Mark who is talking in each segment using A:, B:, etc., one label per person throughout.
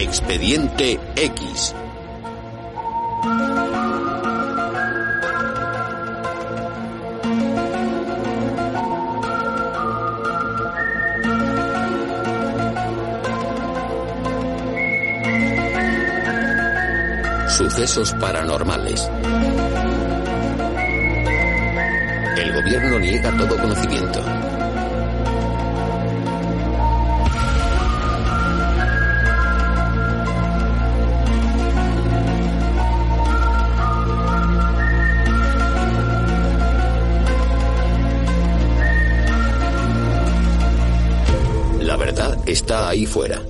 A: Expediente X. Sucesos paranormales. El gobierno niega todo conocimiento. Está ahí fuera.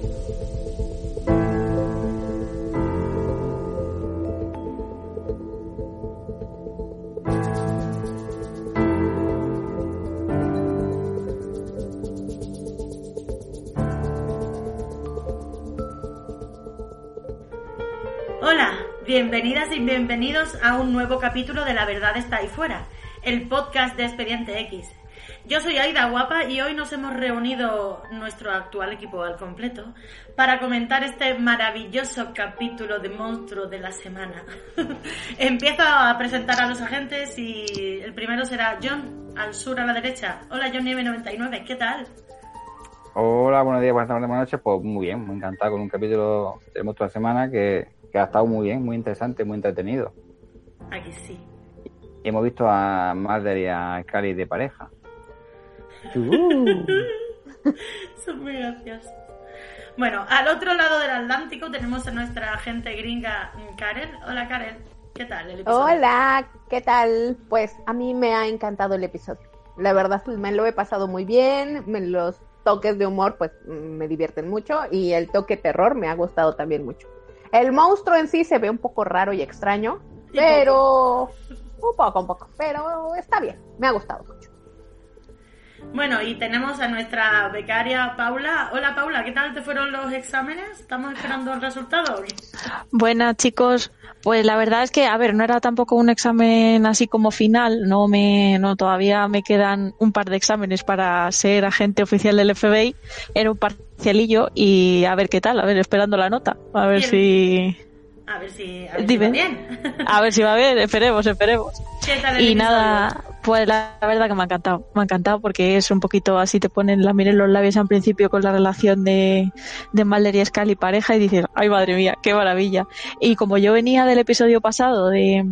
B: Hola, bienvenidas y bienvenidos a un nuevo capítulo de La Verdad está ahí fuera, el podcast de Expediente X. Yo soy Aida Guapa y hoy nos hemos reunido nuestro actual equipo al completo para comentar este maravilloso capítulo de monstruo de la semana. Empiezo a presentar a los agentes y el primero será John, al sur a la derecha. Hola John 99, ¿qué tal?
C: Hola, buenos días, buenas tardes, buenas noches. Pues muy bien, muy encantado con un capítulo de Monstruo de la Semana que, que ha estado muy bien, muy interesante, muy entretenido.
B: Aquí sí.
C: Y hemos visto a Mulder y a Scully de pareja.
B: Son muy graciosos. Bueno, al otro lado del Atlántico tenemos a nuestra agente gringa Karen. Hola Karen, ¿qué tal el episodio?
D: Hola, ¿qué tal? Pues a mí me ha encantado el episodio. La verdad, me lo he pasado muy bien. Me, los toques de humor, pues me divierten mucho. Y el toque terror me ha gustado también mucho. El monstruo en sí se ve un poco raro y extraño, pero un poco, un poco. Pero está bien, me ha gustado mucho.
B: Bueno, y tenemos a nuestra becaria Paula. Hola Paula, ¿qué tal te fueron los exámenes? ¿Estamos esperando el resultado?
E: Buenas chicos, pues la verdad es que, a ver, no era tampoco un examen así como final, no me, no todavía me quedan un par de exámenes para ser agente oficial del FBI, era un parcialillo y a ver qué tal, a ver, esperando la nota, a ver
B: Bien.
E: si,
B: A ver si, a ver si va bien.
E: a ver si va bien, esperemos, esperemos.
B: ¿Qué tal el
E: Y nada, pues la verdad que me ha encantado, me ha encantado porque es un poquito así, te ponen la miel en los labios al principio con la relación de, de Mulder y Scully pareja y dices, ay madre mía, qué maravilla. Y como yo venía del episodio pasado de,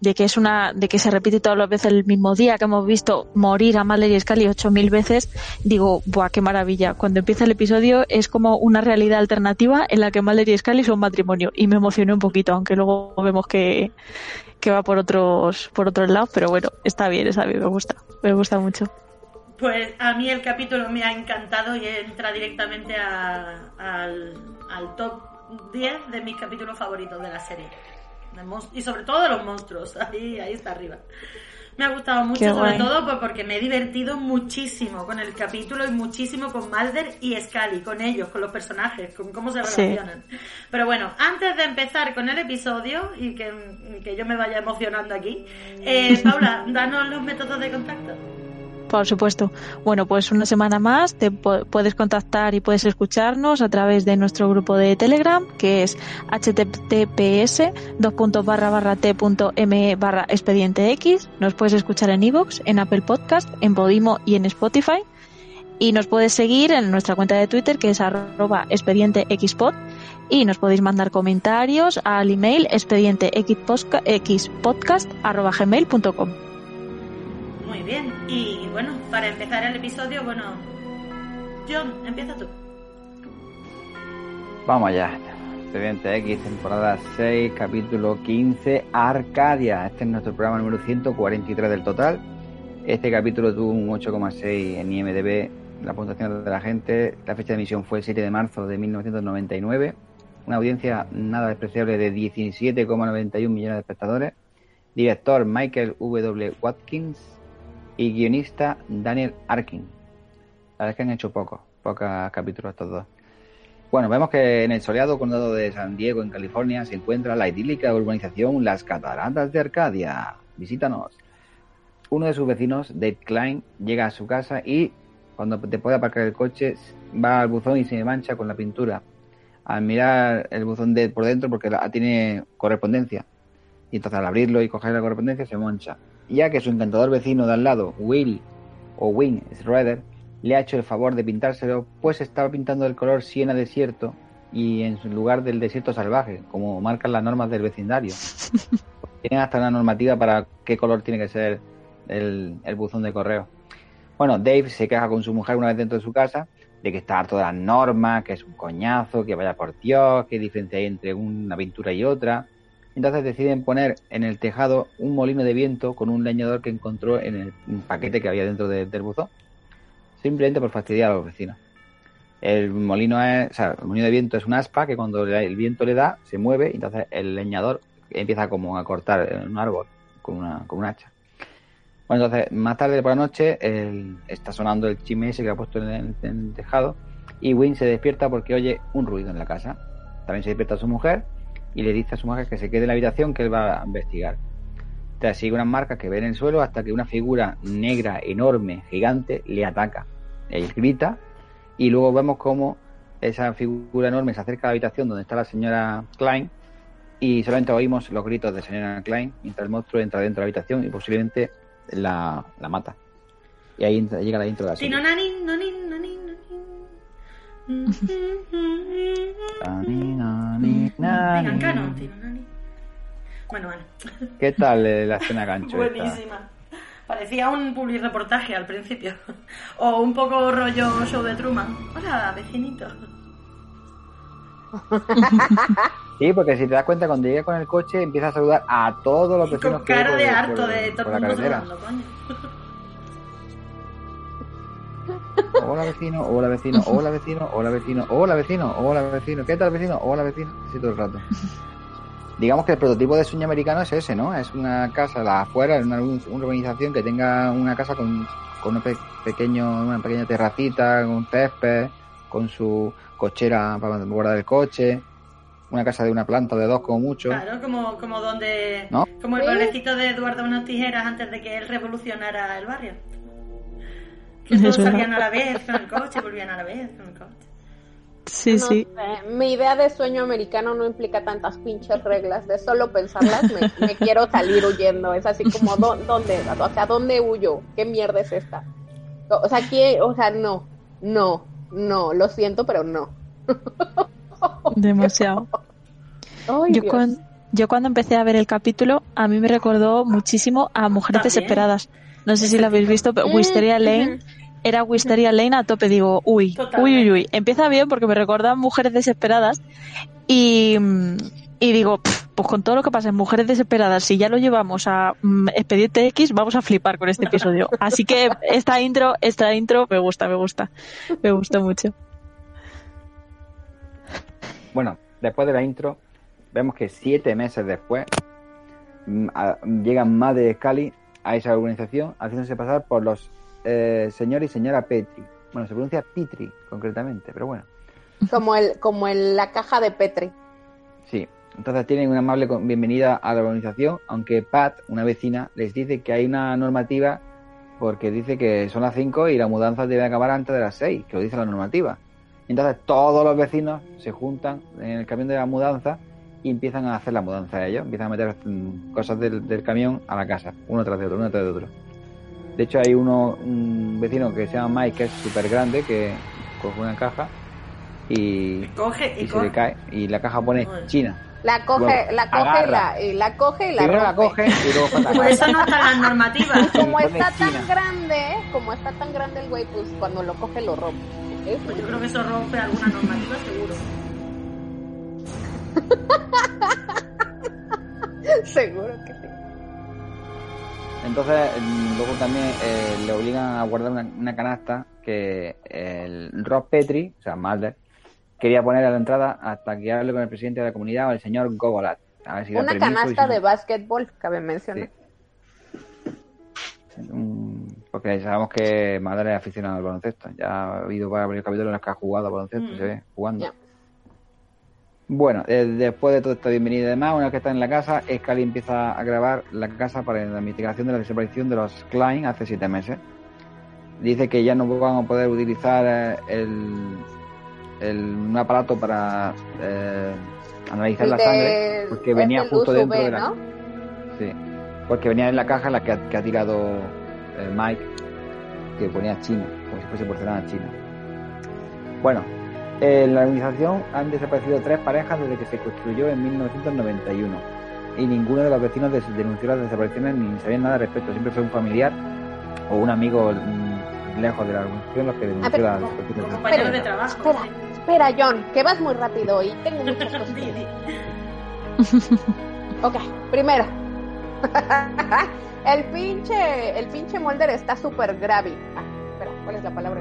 E: de que es una, de que se repite todas las veces el mismo día que hemos visto morir a Mulder y Scully ocho mil veces, digo, buah, qué maravilla. Cuando empieza el episodio es como una realidad alternativa en la que Mulder y Scully son matrimonio y me emocioné un poquito, aunque luego vemos que, que va por otros por otros lados, pero bueno, está bien, está bien, me gusta, me gusta mucho.
B: Pues a mí el capítulo me ha encantado y entra directamente a- al, al top 10 de mis capítulos favoritos de la serie. Y sobre todo de los monstruos, ahí, ahí está arriba. Me ha gustado mucho,
E: Qué
B: sobre
E: guay.
B: todo pues, porque me he divertido muchísimo con el capítulo y muchísimo con Mulder y Scully, con ellos, con los personajes, con cómo se
E: Sí.
B: relacionan. Pero bueno, antes de empezar con el episodio y que, que yo me vaya emocionando aquí, eh, Paula, danos los métodos de contacto.
E: Por supuesto. Bueno, pues una semana más te pu- puedes contactar y puedes escucharnos a través de nuestro grupo de Telegram, que es https t.me barra expediente X. Nos puedes escuchar en iVoox, en Apple Podcast, en Podimo y en Spotify. Y nos puedes seguir en nuestra cuenta de Twitter, que es arroba expediente xpod. Y nos podéis mandar comentarios al email expediente arroba.
B: Muy bien, y bueno, para empezar el episodio, bueno, John, empieza tú.
C: Vamos allá. Expediente X, temporada 6, capítulo 15, Arcadia. Este es nuestro programa número 143 del total. Este capítulo tuvo un 8,6 en IMDB, la puntuación de la gente. La fecha de emisión fue el 7 de marzo de 1999. Una audiencia nada despreciable de 17,91 millones de espectadores. Director Michael W. Watkins y guionista Daniel Arkin. La verdad es que han hecho pocos, pocos capítulos estos dos. Bueno, vemos que en el soleado condado de San Diego, en California, se encuentra la idílica urbanización Las Cataratas de Arcadia. Visítanos. Uno de sus vecinos, Dave Klein, llega a su casa y, cuando te puede aparcar el coche, va al buzón y se mancha con la pintura. al mirar el buzón de por dentro porque tiene correspondencia. Y entonces al abrirlo y coger la correspondencia se mancha. Ya que su encantador vecino de al lado, Will o Wing Schroeder, le ha hecho el favor de pintárselo, pues estaba pintando el color siena desierto y en lugar del desierto salvaje, como marcan las normas del vecindario. Tienen hasta una normativa para qué color tiene que ser el, el buzón de correo. Bueno, Dave se queja con su mujer una vez dentro de su casa de que está harto de las normas, que es un coñazo, que vaya por Dios, que diferencia hay entre una pintura y otra. Entonces deciden poner en el tejado un molino de viento con un leñador que encontró en el paquete que había dentro del buzón. Simplemente por fastidiar a los vecinos. El molino es, el molino de viento es una aspa que cuando el viento le da se mueve y entonces el leñador empieza como a cortar un árbol con una, hacha. Bueno, entonces, más tarde por la noche está sonando el chisme ese que ha puesto en el, tejado y Win se despierta porque oye un ruido en la casa. También se despierta su mujer y le dice a su mujer que se quede en la habitación que él va a investigar. Entonces sigue unas marcas que ve en el suelo hasta que una figura negra, enorme, gigante, le ataca. Él grita y luego vemos cómo esa figura enorme se acerca a la habitación donde está la señora Klein y solamente oímos los gritos de señora Klein mientras el monstruo entra dentro de la habitación y posiblemente la, la mata. Y ahí llega la intro de la serie.
B: Bueno, bueno.
C: ¿Qué tal eh, la escena gancho?
B: Buenísima. Parecía un public reportaje al principio. O un poco rollo show de Truman. Hola, vecinito.
C: Sí, porque si te das cuenta, cuando llega con el coche empieza a saludar a todos los vecinos.
B: Con cara de harto de todo el mundo coño.
C: Hola vecino, hola vecino, hola vecino, hola vecino, hola vecino, hola vecino, ¿qué tal vecino? Hola vecino, así todo el rato. Digamos que el prototipo de sueño americano es ese, ¿no? Es una casa la afuera, una, una organización que tenga una casa con, con un pequeño, una pequeña terracita, con un césped, con su cochera para guardar el coche, una casa de una planta de dos como mucho.
B: Claro, como, como donde... Como el pueblecito de Eduardo Unas Tijeras antes de que él revolucionara el barrio. Que todos salían a la vez con el coche, volvían a la vez con el coche.
E: Sí, sí.
D: Mi idea de sueño americano no implica tantas pinches reglas. De solo pensarlas me, quiero salir huyendo. Es así como, ¿dónde? ¿Hacia dónde huyo? ¿Qué mierda es esta? O sea, ¿qué? O sea, no, no, no. Lo siento, pero no.
E: Demasiado. yo, cuando, yo cuando empecé a ver el capítulo, a mí me recordó muchísimo a Mujeres Desesperadas. No sé si lo habéis visto, pero Wisteria Lane era Wisteria Lane a tope. Digo, uy, uy, uy, uy. Empieza bien porque me recuerda a Mujeres Desesperadas y, y digo, pues con todo lo que pasa en Mujeres Desesperadas, si ya lo llevamos a mm, Expediente X, vamos a flipar con este episodio. Así que esta intro, esta intro me gusta, me gusta, me gusta mucho.
C: Bueno, después de la intro, vemos que siete meses después mm, llegan más de Scully a esa organización haciéndose pasar por los eh, señor y señora Petri. Bueno, se pronuncia Petri concretamente, pero bueno.
D: Como el, como el, la caja de Petri.
C: Sí, entonces tienen una amable bienvenida a la organización, aunque Pat, una vecina, les dice que hay una normativa porque dice que son las 5 y la mudanza debe acabar antes de las 6, que lo dice la normativa. Entonces todos los vecinos se juntan en el camión de la mudanza y empiezan a hacer la mudanza ellos, empiezan a meter mm, cosas del, camión a la casa, uno tras de otro, uno tras de otro. De hecho hay uno, un vecino que se llama Mike, que es súper grande, que coge una caja y,
B: coge, y,
C: se le cae y la caja pone China.
D: La coge, la coge y la, y la coge y la
C: Primero la coge y luego
B: Por eso no están las normativas.
D: Como está tan grande, como está tan grande el güey, pues cuando lo coge lo rompe.
B: Pues yo creo que eso rompe alguna normativa seguro.
D: seguro que sí.
C: Entonces, mm, luego también eh, le obligan a guardar una, canasta que el Rob Petri, o sea, Mulder, quería poner a la entrada hasta que hable con el presidente de la comunidad, el señor Gogolat.
D: una canasta de básquetbol, cabe mencionar.
C: Porque sabemos que Madre es aficionado al baloncesto. Ya ha habido varios capítulos en los que ha jugado al baloncesto, mm. se ve jugando. Bueno, eh, después de toda esta bienvenida y demás, una vez que está en la casa, Scully empieza a grabar la casa para la investigación de la desaparición de los Klein hace siete meses. Dice que ya no van a poder utilizar eh, el, el- un aparato para eh, analizar
D: El
C: la sangre, porque venía justo
D: USV,
C: dentro de la...
D: ¿no?
C: Sí, porque venía en la caja en la que ha, que ha tirado eh, Mike, que ponía China, como si fuese porcelana china. Bueno, en la organización han desaparecido tres parejas desde que se construyó en 1991 y ninguno de los vecinos denunció las desapariciones ni sabían nada al respecto. Siempre fue un familiar o un amigo mm, lejos de la organización los que denunció las desapariciones.
B: compañero de
D: Espera,
B: trabajo.
D: espera.
B: sí.
D: Espera, John, que vas muy rápido y tengo muchas cosas. Ok, primero. el pinche, el pinche Mulder está súper grave. Ah, espera, ¿cuál es la palabra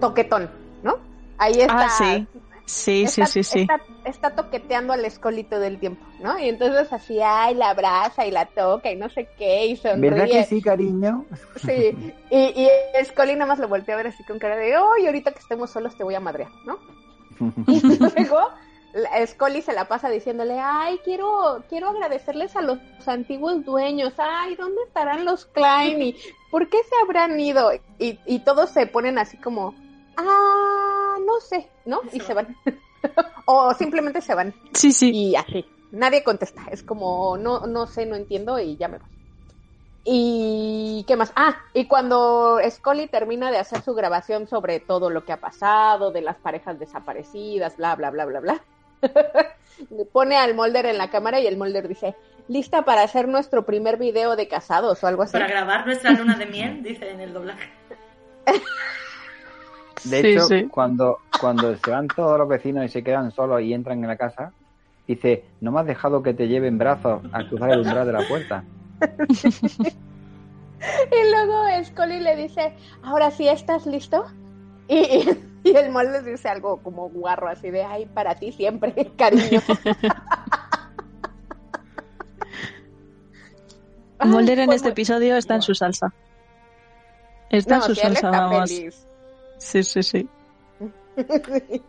D: toquetón, ¿no? Ahí está.
E: Ah, sí. Sí, sí,
D: está,
E: sí, sí.
D: Está, está toqueteando al escolito del tiempo, ¿no? Y entonces así, ay, la abraza y la toca y no sé qué, y sonríe.
C: ¿Verdad que sí, cariño?
D: Sí, y, y Scully nada más lo voltea a ver así con cara de, ¡ay, ahorita que estemos solos te voy a madrear, ¿no? Y luego la- Scully se la pasa diciéndole, ay, quiero, quiero agradecerles a los antiguos dueños, ay, ¿dónde estarán los Klein? ¿Y por qué se habrán ido? Y, y todos se ponen así como, ah, no sé, ¿no? Y se van. o simplemente se van.
E: Sí, sí.
D: Y así. Nadie contesta. Es como, no, no sé, no entiendo y ya me voy. ¿Y qué más? Ah, y cuando Scully termina de hacer su grabación sobre todo lo que ha pasado, de las parejas desaparecidas, bla, bla, bla, bla, bla, pone al Mulder en la cámara y el Mulder dice, lista para hacer nuestro primer video de casados o algo así.
B: Para grabar nuestra luna de miel, dice en el doblaje.
C: De
E: Sí,
C: hecho,
E: sí.
C: cuando cuando se van todos los vecinos y se quedan solos y entran en la casa, dice, no me has dejado que te lleve en brazos al cruzar el umbral de la puerta.
D: Y luego Scully le dice, ahora sí estás listo. Y, y, y el Mulder dice algo como guarro, así de, ay, para ti siempre, cariño.
E: Mulder en este episodio está en su salsa. Está
D: No,
E: en su salsa,
D: está
E: vamos.
D: feliz.
E: Sí, sí, sí.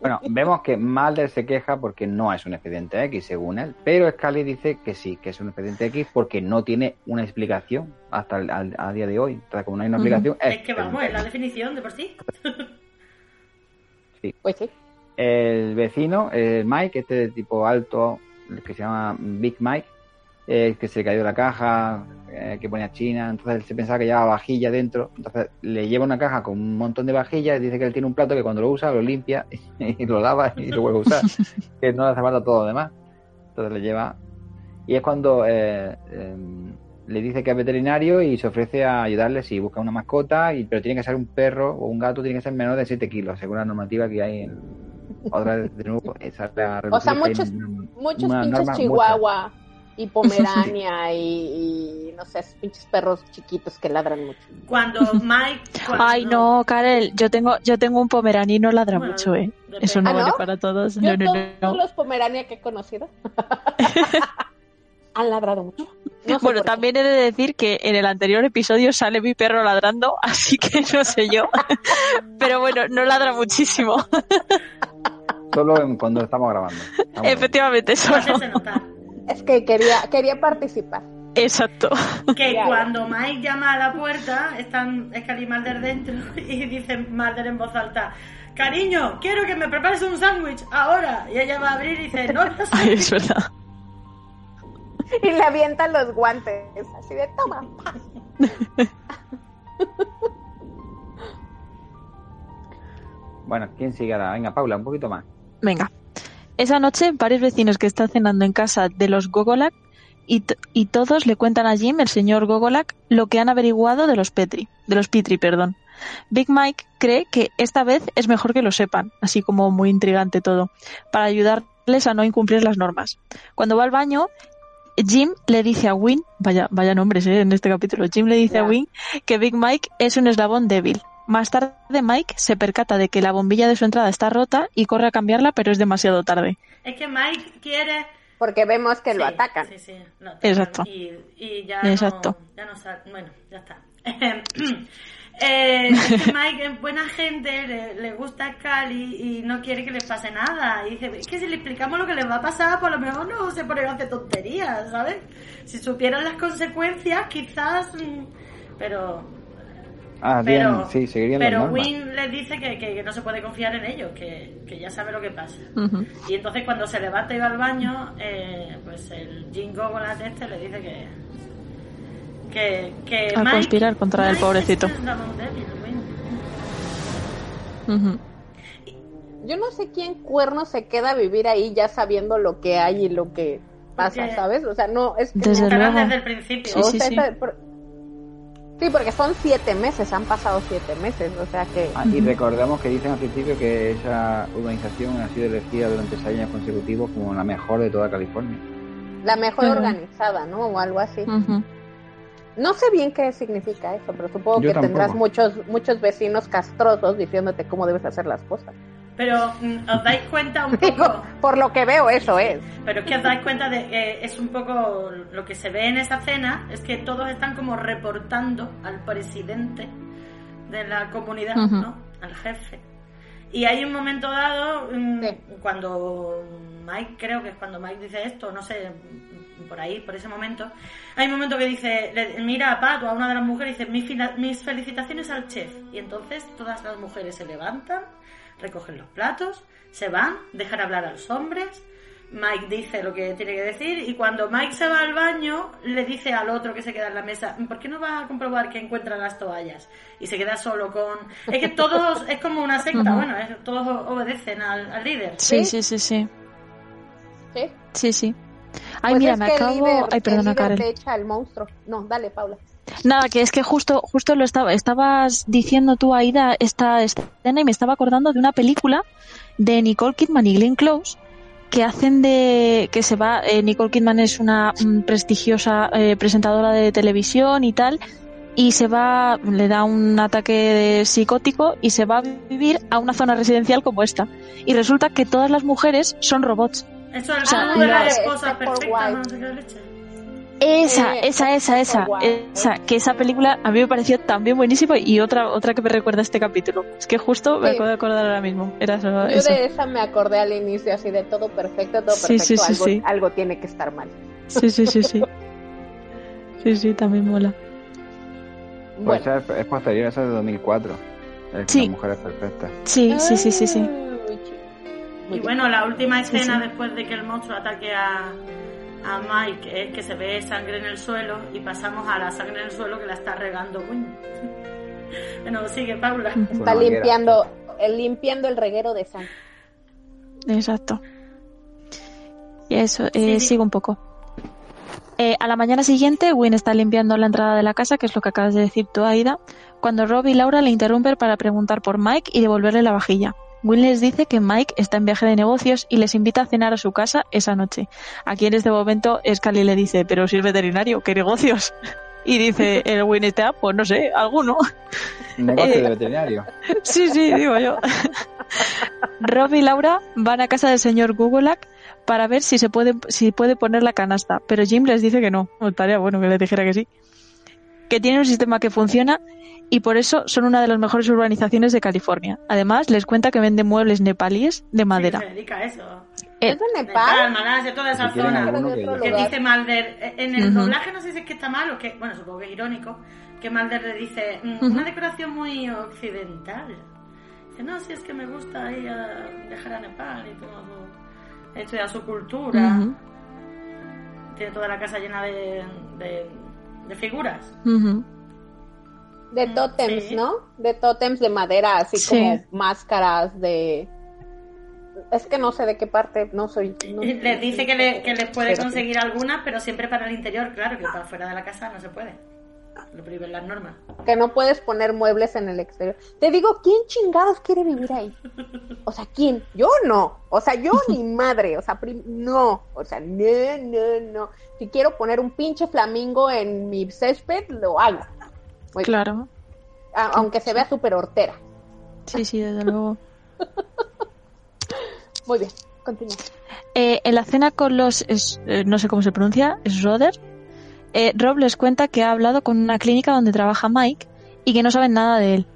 C: Bueno, vemos que Mulder se queja porque no es un expediente X, según él, pero Scully dice que sí, que es un expediente X porque no tiene una explicación hasta el, al- a día de hoy. Entonces, como no hay una explicación,
B: Es que vamos, es la definición de por sí.
D: Pues sí.
C: El vecino, eh, Mike, este tipo alto, el que se llama Big Mike, eh, que se le cayó la caja, eh, que ponía China, entonces él se pensaba que llevaba vajilla dentro, entonces le lleva una caja con un montón de vajillas y dice que él tiene un plato que cuando lo usa lo limpia y lo lava y lo vuelve a usar, que no le hace falta todo lo demás. Entonces le lleva... Y es cuando eh, eh, le dice que es veterinario y se ofrece a ayudarle si busca una mascota, y, pero tiene que ser un perro o un gato, tiene que ser menor de 7 kilos, según la normativa que hay en... Otra de nuevo, esa es la
D: O sea, muchos,
C: en-
D: muchos
C: una
D: pinches
C: norma
D: chihuahua y pomerania y, y, no sé, pinches perros chiquitos que ladran mucho.
B: Cuando Mike. cuando-
E: Ay, no, Karel, yo tengo, yo tengo un pomeranino ladra
B: Bueno,
E: mucho, ¿eh?
B: depende.
E: Eso no
D: ¿Ah, no?
E: vale para todos.
D: Yo
E: No, no,
D: todos
E: no.
D: los pomerania que he conocido han ladrado mucho. No sé
E: Bueno,
D: qué.
E: también he de decir que en el anterior episodio sale mi perro ladrando, así que no sé yo. Pero bueno, no ladra muchísimo.
C: Solo en- cuando estamos grabando. Estamos-
E: Efectivamente,
B: Para
E: solo.
D: Es que quería, quería participar.
E: Exacto.
B: Que cuando Mike llama a la puerta, están Scully y Mulder dentro y dice Mulder en voz alta: Cariño, quiero que me prepares un sándwich ahora. Y ella va a abrir y dice: No, no
E: Ay,
B: sé.
E: es verdad.
D: Y le avientan los guantes, así de toma. pa".
C: Bueno, ¿quién sigue ahora? Venga, Paula, un poquito más.
E: Venga. Esa noche, varios vecinos que están cenando en casa de los Gogolak y, y todos le cuentan a Jim, el señor Gogolak, lo que han averiguado de los Petri, de los Pitri, perdón. Big Mike cree que esta vez es mejor que lo sepan, así como muy intrigante todo, para ayudarles a no incumplir las normas. Cuando va al baño, Jim le dice a Win, vaya, vaya nombres eh, en este capítulo, Jim le dice a Win que Big Mike es un eslabón débil. Más tarde Mike se percata de que la bombilla de su entrada está rota y corre a cambiarla, pero es demasiado tarde.
B: Es que Mike quiere.
D: Porque vemos que lo atacan.
B: Sí, sí, lo atacan.
E: Exacto.
B: Y, y ya
E: Exacto.
B: no. Ya no bueno, ya está. Eh, es que Mike es buena gente, le, le gusta Scully y no quiere que les pase nada. Y dice, es que si le explicamos lo que les va a pasar, por lo mejor no se ponen a hacer tonterías, ¿sabes? Si supieran las consecuencias, quizás... mm, Pero
C: Ah,
B: pero
C: bien, sí, seguirían las
B: pero
C: normas.
B: Win les dice que, que- que no se puede confiar en ellos, que, que ya sabe lo que pasa. Y entonces cuando se levanta y va al baño, eh, pues el Jingo con la este le dice que... Que, que
E: A
B: Mike-
E: conspirar contra el
B: Mike
E: pobrecito.
B: el débil.
D: Yo no sé quién cuerno se queda a vivir ahí ya sabiendo lo que hay y lo que pasa,
B: Porque-
D: ¿sabes? O sea, no, es que...
E: Desde luego.
B: desde el principio.
E: Sí,
D: o
E: sí,
D: sea,
E: sí.
D: esta- por- Sí, porque son siete meses, han pasado siete meses, o sea que...
C: Ah, y recordemos que dicen al principio que esa urbanización ha sido elegida durante seis años consecutivos como la mejor de toda California.
D: La mejor organizada, ¿no? O algo así. No sé bien qué significa eso, pero supongo
C: Yo
D: que tendrás muchos muchos vecinos castrosos diciéndote cómo debes hacer las cosas.
B: Pero mm, os dais cuenta un
D: Digo,
B: poco...
D: por lo que veo, eso es.
B: Pero es que os dais cuenta de que es un poco lo que se ve en esa cena, es que todos están como reportando al presidente de la comunidad. ¿no? Al jefe. Y hay un momento dado, mm,
D: Sí.
B: cuando Mike, creo que es cuando Mike dice esto, no sé, por ahí, por ese momento, hay un momento que dice, le- mira a Pat o a una de las mujeres y dice, "Mi fila- mis felicitaciones al chef. Y entonces todas las mujeres se levantan, recogen los platos, se van, dejan hablar a los hombres, Mike dice lo que tiene que decir y cuando Mike se va al baño le dice al otro que se queda en la mesa, ¿por qué no va a comprobar que encuentra las toallas? Y se queda solo con... Es que todos, es como una secta, bueno, es- todos obedecen al, al líder.
E: Sí,
D: ¿Sí?
E: sí, sí, sí.
D: ¿sí?
E: Sí, sí. Ay,
D: Pues
E: mira,
D: es
E: me acabo. Ay, perdona, Karen.
D: te echa al monstruo. No, dale, Paula.
E: Nada, que es que justo, justo lo estaba, estabas diciendo tú, Aida, esta escena y me estaba acordando de una película de Nicole Kidman y Glenn Close que hacen de que se va. eh, Nicole Kidman es una mm, prestigiosa eh, presentadora de televisión y tal y se va, le da un ataque psicótico y se va a vivir a una zona residencial como esta y resulta que todas las mujeres son robots.
B: Eso es
E: O sea,
B: como de
D: for
B: perfectas,
D: Wife.
B: no sé qué leche.
E: Esa,
D: Eh,
E: esa, esa, esa, esa, que esa película a mí me pareció también buenísima y otra, otra que me recuerda a este capítulo. Es que justo me acabo de acordar ahora mismo. Era eso.
D: Yo de esa me acordé al inicio, así de todo perfecto, todo
E: Sí,
D: perfecto.
E: sí, sí,
D: algo,
E: sí.
D: algo tiene que estar mal.
E: Sí, sí, sí, sí. Sí, sí, también mola.
C: Pues
D: Bueno.
C: esa es, posterior, esa es de 2004. Es
E: Sí.
C: Mujeres perfectas.
E: Sí, sí, sí, sí, sí.
D: Muy
B: Y
D: bien.
B: bueno, la última escena
E: sí.
B: después de que el monstruo ataque a, a Mike es que se ve sangre en el suelo y pasamos a la sangre en el suelo que la está regando Win. bueno, sigue Paula.
D: Está limpiando, eh, limpiando el reguero de sangre.
E: Exacto. Y eso, eh,
B: Sí, sí.
E: sigo un poco. Eh, a la mañana siguiente, Win está limpiando la entrada de la casa, que es lo que acabas de decir tú, Aida, cuando Rob y Laura le interrumpen para preguntar por Mike y devolverle la vajilla. Win les dice que Mike está en viaje de negocios y les invita a cenar a su casa esa noche. Aquí en este momento, Scully le dice, pero si es veterinario, ¿qué negocios? Y dice el Win este, "Ah, pues no sé, alguno.
C: Un negocio
E: Eh.
C: de veterinario.
E: Sí, sí, digo yo. Rob y Laura van a casa del señor Gugolak para ver si se puede, si puede poner la canasta, pero Jim les dice que no. O Estaría bueno que les dijera que sí. Que tiene un sistema que funciona y por eso son una de las mejores urbanizaciones de California. Además, les cuenta que vende muebles nepalíes de madera.
B: Sí, se dedica a eso.
E: Eh,
D: ¿Es de
B: Nepal,
D: Nepal?
B: Malasia, toda esa
C: Si
B: zona.
C: que
B: dice Malder eh, en el doblaje no sé si es que está mal o que bueno supongo que es irónico que Malder le dice "Mm, una decoración muy occidental dice no si es que me gusta ir a viajar a Nepal y todo su, estudiar su cultura tiene toda la casa llena de, de, de figuras.
D: De
B: Mm,
D: tótems,
B: sí.
D: ¿no? De tótems de madera, así
E: Sí.
D: como máscaras de... Es que no sé de qué parte, no soy... no-
B: les dice que, le, que les puede conseguir algunas pero siempre para el interior claro que para fuera de la casa no se puede lo prohíben las normas
D: Que no puedes poner muebles en el exterior. Te digo, ¿quién chingados quiere vivir ahí? O sea, ¿quién? Yo no. O sea, yo ni madre. O sea, prim- no. O sea, no, no, no. Si quiero poner un pinche flamingo en mi césped, lo hago. Muy-
E: Claro.
D: a- aunque se vea súper hortera.
E: Sí, sí, desde luego.
D: Muy bien, continúa.
E: Eh, en la cena con los, es- eh, no sé cómo se pronuncia, Schroeder, eh, Rob les cuenta que ha hablado con una clínica donde trabaja Mike y que no saben nada de él.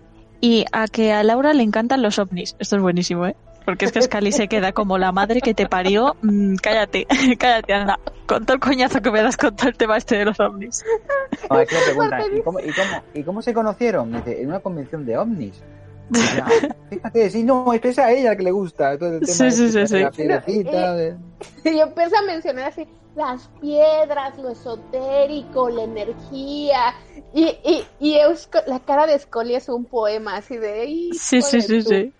E: Y a que a Laura le encantan los ovnis. Esto es buenísimo, ¿eh? Porque es que Scully se queda como la madre que te parió. Mm, cállate, cállate, anda. Con todo el coñazo que me das con todo el tema este de los ovnis.
C: No, es que le preguntan, ¿y cómo, y, cómo, ¿y cómo se conocieron? Me dice, en una convención de ovnis. Ya, Fíjate, sí, no, es que es a ella que le gusta. Todo el tema
E: Sí, sí,
C: este,
E: sí,
C: de la
E: sí.
C: piedrecita, de-
D: Y empieza a mencionar así las piedras, lo esotérico, la energía. Y, y, y Eusco- la cara de Scully es un poema así de. "Hijo
E: Sí, sí, sí,
D: tu-".
E: sí.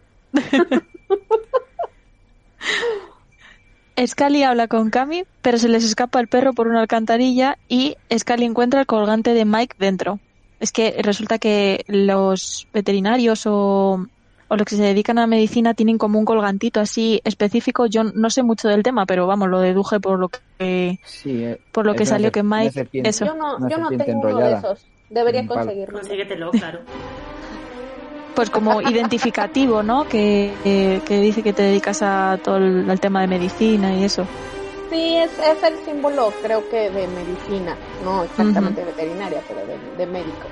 E: Scully habla con Cami, pero se les escapa el perro por una alcantarilla y Scully encuentra el colgante de Mike dentro. Es que resulta que los veterinarios o, o los que se dedican a la medicina tienen como un colgantito así específico. Yo no sé mucho del tema, pero vamos, lo deduje por lo que
C: Sí, eh,
E: por lo que salió que Mike eso.
D: Yo no, yo tengo uno de esos. Debería
C: Un palo.
D: conseguirlo.
B: Consíguetelo, claro.
E: Pues como identificativo, ¿no? Que, que, que dice que te dedicas a todo el al tema de medicina y eso.
D: Sí, es, es el símbolo, creo que de medicina. No exactamente veterinaria, pero de, de médico.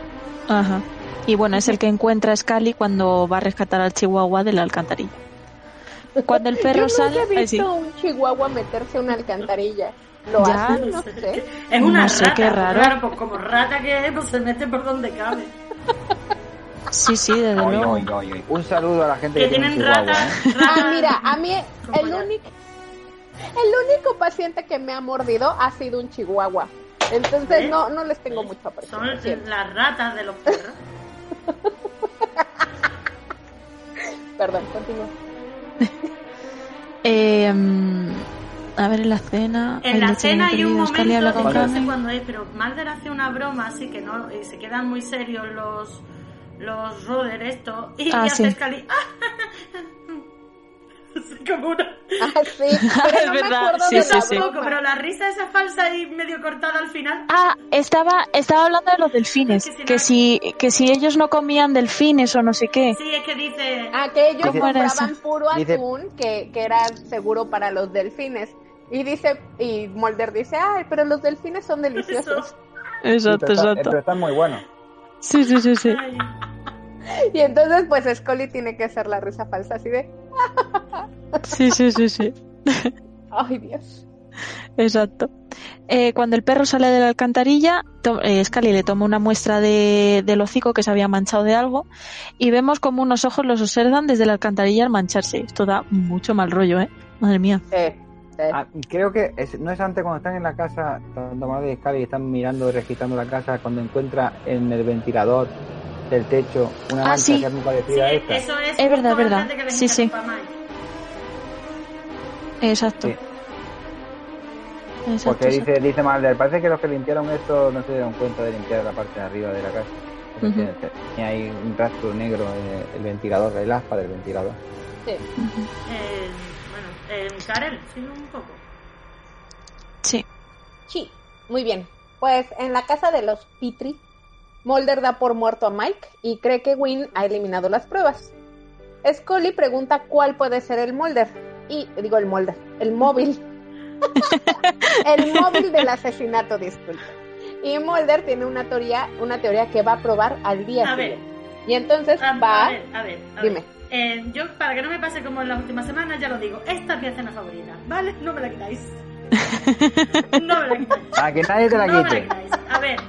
E: Ajá. Y bueno, es el que encuentra a Scully cuando va a rescatar al chihuahua de la alcantarilla. Cuando el
D: Yo
E: perro
D: nunca
E: sale,
D: he
E: ay,
D: visto
E: sí.
D: un chihuahua meterse a una alcantarilla. ¿Lo
E: Ya.
D: hacen? No sé.
B: Es una
E: No sé,
B: rata.
E: qué raro.
B: Claro, pues como rata que es, pues se mete por donde cabe.
E: Sí, sí, desde
C: Oy,
E: luego.
C: oy, oy, oy. Un saludo a la gente
B: Que
C: que, tiene
B: tienen.
C: ¿eh?
D: Ah, mira, a mí el único, el único paciente que me ha mordido ha sido un chihuahua. Entonces no, no les tengo mucho aprecio.
B: Son las ratas de los perros.
D: Perdón, continúa.
E: Eh, a ver, en la cena.
B: En la cena hay un momento, no sé cuándo es, pero Mulder hace una broma así que no, y se quedan muy serios los los Roder esto y
E: Ah, sí.
B: Scully Así como una
D: Ah, sí, pero
E: Es
D: no me
E: verdad,
D: acuerdo
E: sí,
D: de
E: sí, sí.
B: tampoco,
D: broma.
B: pero la risa esa falsa y medio cortada al final.
E: Ah, estaba, estaba hablando de los delfines.
B: Que si no-
E: Que si, que si ellos no comían delfines o no sé qué.
B: Sí, es que dice
D: Ah, que ellos
E: ¿Cómo era
D: compraban puro
C: Dice-
D: atún que, que era seguro para los delfines. Y dice, y Mulder dice, ay, pero los delfines son deliciosos.
E: Exacto, exacto.
C: pero está muy bueno.
E: Sí, sí, sí, sí.
D: Y entonces, pues Scully tiene que hacer la risa falsa así de,
E: Sí, sí, sí, sí.
D: ay, Dios.
E: Exacto. Eh, cuando el perro sale de la alcantarilla, eh, Scully le toma una muestra de, del hocico que se había manchado de algo y vemos como unos ojos los observan desde la alcantarilla al mancharse. Esto da mucho mal rollo, ¿eh? Madre mía.
D: Sí,
C: Ah, creo que es- no es antes cuando están en la casa, tanto Madre y Scully están mirando y registrando la casa, cuando encuentra en el ventilador del techo una
E: Ah,
C: mancha
E: sí.
C: que es muy
B: sí,
C: parecida a esta.
B: eso es,
E: Es verdad, verdad. Sí, sí. Exacto.
C: Sí.
E: Exacto,
C: Porque
E: exacto.
C: dice, dice Mulder, parece que los que limpiaron esto no se dieron cuenta de limpiar la parte de arriba de la casa.
E: Ujú.
C: Y hay un rastro negro en el ventilador, el aspa del ventilador.
D: sí.
B: Eh, eh, Karel, sí, un poco.
E: Sí.
D: Sí, muy bien. Pues en la casa de los Petri, Mulder da por muerto a Mike y cree que Wynn ha eliminado las pruebas. Scully pregunta cuál puede ser el Mulder. Y digo el Mulder, el móvil. el móvil del asesinato, disculpe. Y Mulder tiene una teoría, una teoría que va a probar al día
B: A ver.
D: siguiente. Y entonces
B: A,
D: va
B: a ver, a ver, a
D: Dime.
B: ver. Eh, yo, para que no me pase como en las últimas semanas, ya lo digo. Esta es mi escena favorita, ¿vale? No me la quitáis. No me la quitáis.
C: Para que nadie te la
B: No me la quitáis. A ver,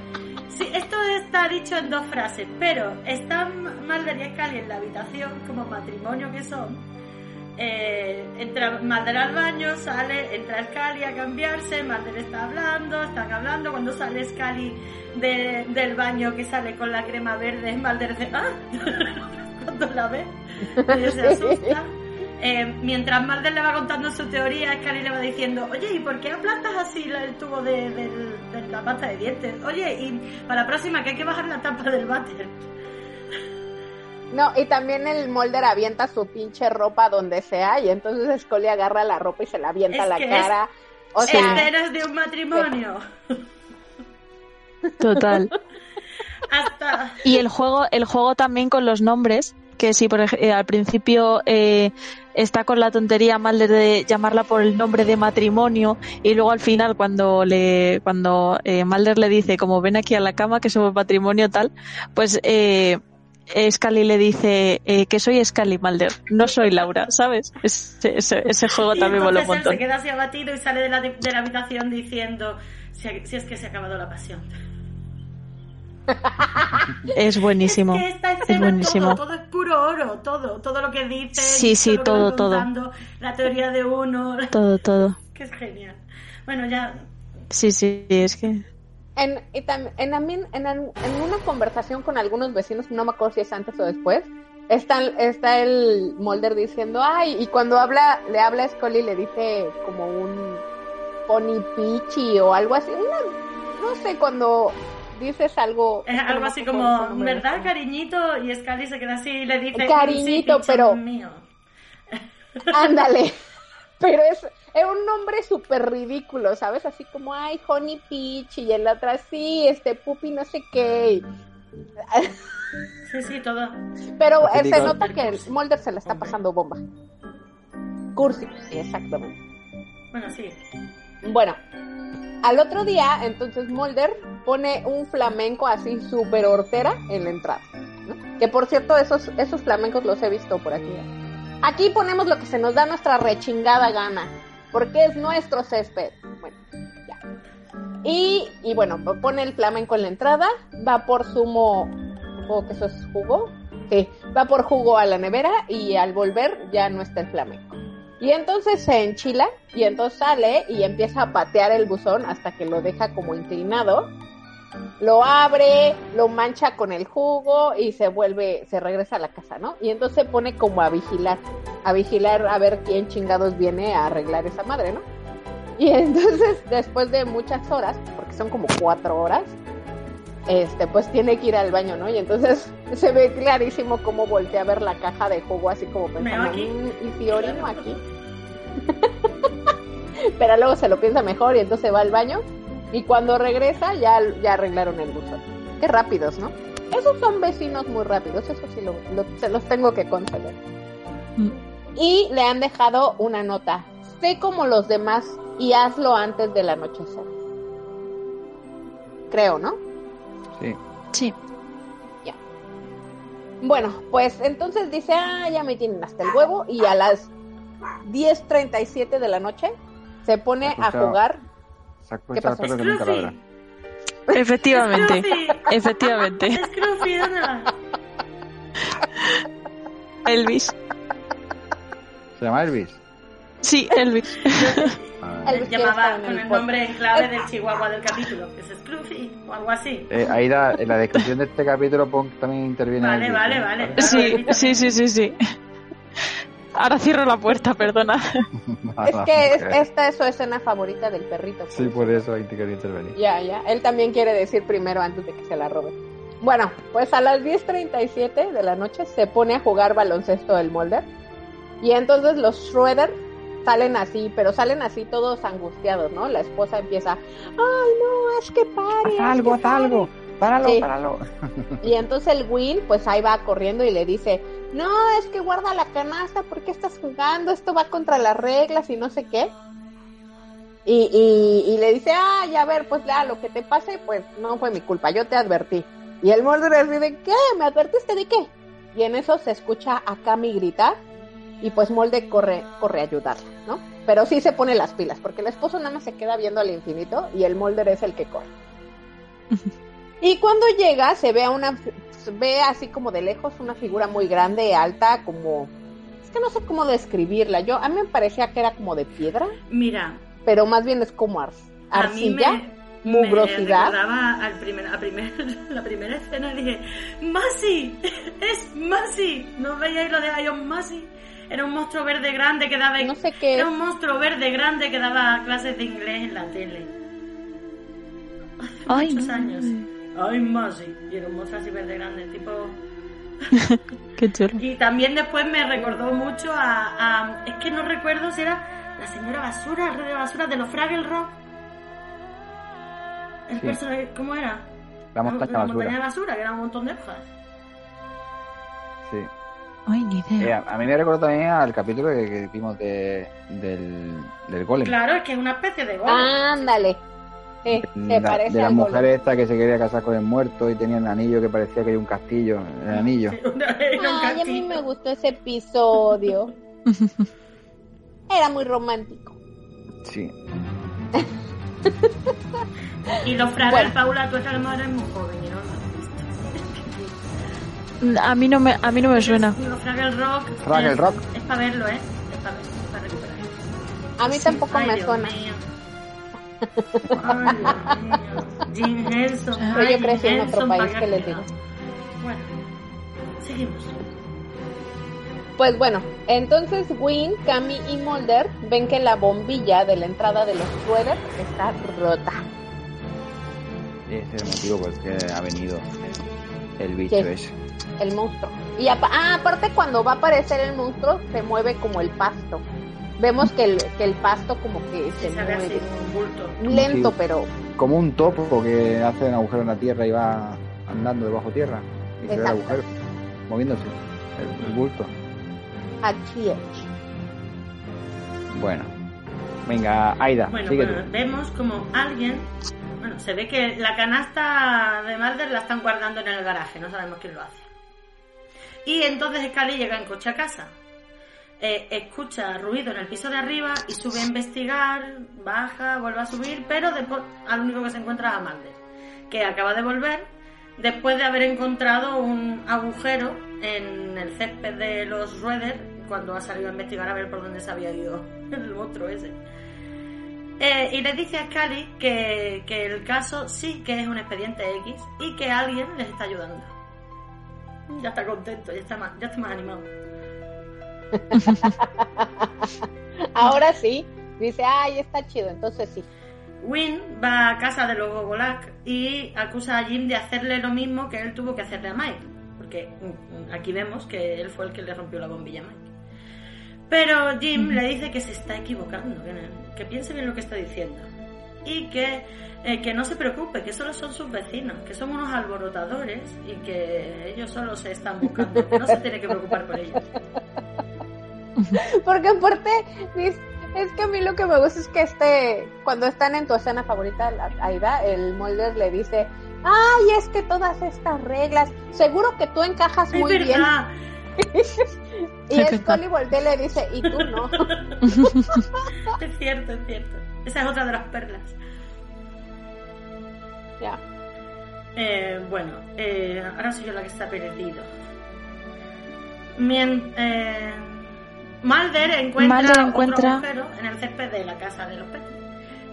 B: sí, esto está dicho en dos frases, pero están Mulder y en la habitación, como matrimonio que son. Eh, entra Mulder al baño, sale, entra Scully a cambiarse, Mulder está hablando, están hablando, cuando sale Scully de- del baño que sale con la crema verde, Mulder dice, ¡ah! cuando la ve, ella se asusta. Eh, mientras Mulder le va contando su teoría, Scully le va diciendo, oye, ¿y por qué aplastas así el tubo de, la pasta de dientes? Oye, y para la próxima que hay que bajar la tapa del váter.
D: No, y también el Mulder avienta su pinche ropa donde sea y entonces Scully agarra la ropa y se la avienta
B: Es
D: a la
B: que
D: cara. O sea,
B: Escenas de un matrimonio.
E: Total.
B: Hasta...
E: Y el juego, el juego también con los nombres, que si por eh, al principio eh, está con la tontería mal de llamarla por el nombre de matrimonio y luego al final cuando le cuando eh, Mulder le dice como ven aquí a la cama que somos matrimonio tal, pues eh, Scully le dice eh, que soy Scully Mulder, no soy Laura, ¿sabes? Ese, ese, ese juego
B: Y
E: también mola un montón.
B: se queda así abatido y sale de la, de la habitación diciendo si, si es que se ha acabado la pasión.
E: Es buenísimo.
B: Es que esta
E: Es
B: escena
E: buenísimo.
B: todo, todo es puro oro, todo, todo lo que dice,
E: Sí, sí,
B: lo que
E: todo, todo.
B: contando, la teoría de uno,
E: Todo, todo.
B: que es genial. Bueno, ya
E: Sí, sí, es que...
D: En, y tam- en, amin- en, an- en una conversación con algunos vecinos, no me acuerdo si es antes o después, está, está el Mulder diciendo, ay, y cuando habla, le habla a Scully le dice como un pony pichi o algo así, una- no sé, cuando dices algo...
B: es algo así como. ¿verdad, cariñito? Y Scully se queda así y le dice,
D: Cariñito,
B: "Sí, pichón
D: pero-
B: mío.
D: Ándale. Pero es, es un nombre súper ridículo, ¿sabes? Así como, ay, Honey Peach, y en la otra, sí, este, Puppy no sé qué.
B: Sí, sí, todo.
D: Pero eh, se nota que el Mulder se la está pasando bomba. Cursi, exactamente.
B: Bueno, sí.
D: Bueno, al otro día, entonces Mulder pone un flamenco así súper hortera en la entrada. Que por cierto, esos, esos flamencos los he visto por aquí. Aquí ponemos lo que se nos da nuestra rechingada gana, porque es nuestro césped. Bueno, ya. Y, y bueno, pone el flamenco en la entrada, va por zumo, supongo que eso es jugo. Sí, va por jugo a la nevera y al volver ya no está el flamenco. Y entonces se enchila y entonces sale y empieza a patear el buzón hasta que lo deja como inclinado. Lo abre, lo mancha con el jugo y se vuelve, se regresa a la casa, ¿no? Y entonces se pone como a vigilar, a vigilar a ver quién chingados viene a arreglar esa madre, ¿no? Y entonces después de muchas horas, porque son como cuatro horas, este, pues tiene que ir al baño, ¿no? Y entonces se ve clarísimo cómo voltea a ver la caja de jugo así como pensando,
B: aquí?
D: "Mm, ¿y si orino aquí? Pero luego se lo piensa mejor y entonces va al baño y cuando regresa ya, ya arreglaron el buzón. Qué rápidos, ¿no? Esos son vecinos muy rápidos, eso sí lo, lo- se los tengo que conceder.
E: Mm.
D: Y le han dejado una nota. Sé como los demás y hazlo antes del anochecer. Creo, ¿no?
C: Sí.
E: Sí.
D: Bueno, pues entonces dice, ah, ya me tienen hasta el huevo y a las 10.37 de la noche se pone a jugar.
C: Se
D: ¿Qué pasó?
C: ladra.
E: Efectivamente. Efectivamente. Elvis.
C: ¿Se llama Elvis?
E: Sí, Elvis.
D: Elvis
B: Llamaba con el nombre en clave del chihuahua del capítulo, que es Scruffy o algo así.
C: Eh, ahí da, en la descripción de este capítulo pon- también interviene
B: Vale,
C: Elvis,
B: vale, vale.
E: Sí, sí, sí, sí, sí. Ahora cierro la puerta, perdona.
D: Es que es- esta es su escena favorita del perrito.
C: Sí, por eso ahí te quería intervenir.
D: Ya, ya. Él también quiere decir primero antes de que se la robe. Bueno, pues a las 10.37 de la noche se pone a jugar baloncesto el Mulder. Y entonces los Schroeder salen así, pero salen así todos angustiados, ¿no? La esposa empieza, ay no, haz que pare.
C: Haz algo, haz
D: pare".
C: algo. Páralo,
D: Sí.
C: páralo.
D: Y entonces el Will, pues ahí va corriendo y le dice, no, es que guarda la canasta, ¿por qué estás jugando? Esto va contra las reglas y no sé qué. Y, y, y le dice, ya a ver, pues ya, lo que te pase, pues no fue mi culpa, yo te advertí. Y el Mulder así de, ¿qué? ¿Me advertiste de qué? Y en eso se escucha a Cami gritar y pues Mulder corre, corre a ayudarla, ¿no? Pero sí se pone las pilas, porque el esposo nada más se queda viendo al infinito y el Mulder es el que corre. Y cuando llega, se ve a una, ve así como de lejos una figura muy grande, alta, como, es que no sé cómo describirla. Yo, a mí me parecía que era como de piedra,
B: Mira,
D: pero más bien es como ar-
B: a mí me,
D: arcilla, mugrosidad.
B: Me recordaba al primer, a primer, la primera escena dije, ¡Masi! ¡Es Masi! ¿No veíais lo de Iron Masi? Era un monstruo verde grande que daba...
D: No sé qué
B: Era
D: es.
B: un monstruo verde grande que daba clases de inglés en la tele. Hace
E: Ay,
B: muchos
E: no.
B: años. ¡Ay, Masi! Y era un monstruo así verde grande, tipo...
E: Qué chulo.
B: Y también después me recordó mucho a, a- Es que no recuerdo si era la señora basura, el rey de basura de los Fraggle Rock. El
C: Sí.
B: personaje, ¿cómo era?
C: La montaña
B: la
C: basura.
B: montaña de basura, que era un montón de hojas.
C: Sí.
E: Ay, ni
C: Eh, a, a mí me recuerda también al capítulo que, que vimos de, del, del golem.
B: Claro, es que es una especie de golem.
D: Ándale. Sí, se
C: La-
D: parece
C: de la
D: al
C: mujer
D: Golem.
C: esta que se quería casar con el muerto y tenía un anillo que parecía que era un castillo, el anillo.
B: Un
D: Ay, a mí me gustó ese episodio. Era muy romántico.
C: Sí.
B: Y los Fraggles,
D: Bueno.
B: Paula, tú eres muy joven y no.
E: A mí no me, a mí no me suena.
B: Los Fraggle Rock.
C: Fraggle
B: es,
C: Rock.
B: Es para verlo, ¿eh? Es para verlo, es para recuperar.
D: A mí
B: Sí.
D: tampoco
B: Ay,
D: me
B: Dios
D: suena.
B: mío. Ay, Dios mío. Jim Henson.
D: Pero yo crecí en otro país,
B: pa'
D: ¿qué les digo?
B: Bueno, seguimos.
D: Pues bueno, entonces Win, Cami y Mulder ven que la bombilla de la entrada de los suéter está rota.
C: Ese es el motivo por el que ha venido el bicho
D: Sí.
C: ese.
D: El monstruo. Y apa- ah, aparte cuando va a aparecer el monstruo se mueve como el pasto. Vemos que el, que el pasto como que se
B: Se
D: mueve.
B: un bulto.
D: Lento,
C: Sí.
D: pero
C: Como un topo que hace un agujero en la tierra y va andando debajo tierra. Y se ve el agujero moviéndose, el, el bulto.
D: aquí es.
C: Bueno. Venga, Aida,
B: Bueno,
C: sigue
B: bueno,
C: tú.
B: vemos como alguien. Bueno, se ve que la canasta de Mulder la están guardando en el garaje, no sabemos quién lo hace. Y entonces Scully llega en coche a casa. Eh, escucha ruido en el piso de arriba y sube a investigar, baja, vuelve a subir, pero después al único que se encuentra es a Mulder, que acaba de volver después de haber encontrado un agujero en el césped de los Rueder cuando ha salido a investigar a ver por dónde se había ido el monstruo ese. Eh, y le dice a Scully que, que el caso sí que es un expediente X y que alguien les está ayudando. Ya está contento, ya está más, ya está más animado.
D: Ahora sí, dice, ay, está chido, entonces sí.
B: Win va a casa de los Gogolak y acusa a Jim de hacerle lo mismo que él tuvo que hacerle a Mike. Porque mm, aquí vemos que él fue el que le rompió la bombilla a Mike. Pero Jim le dice que se está equivocando, que, que piense bien lo que está diciendo. Y que, eh, que no se preocupe, que solo son sus vecinos, que son unos alborotadores y que ellos solo se están buscando, que no se tiene que preocupar por ellos.
D: Porque aparte, es que a mí lo que me gusta es que este, cuando están en tu escena favorita, la- Aida, el Mulder le dice, ay, es que todas estas reglas, seguro que tú encajas
B: Es
D: muy bien.
B: verdad,
D: Y
E: Es verdad.
D: Scully voltea y le dice, y tú no.
B: es cierto, es cierto. Esa es otra de las perlas.
D: Ya.
B: Eh, bueno, eh, ahora soy yo la que está perdido. Mien- eh, Mulder encuentra,
E: Mulder
B: otro
E: encuentra-
B: agujero en el césped de la casa de los Petri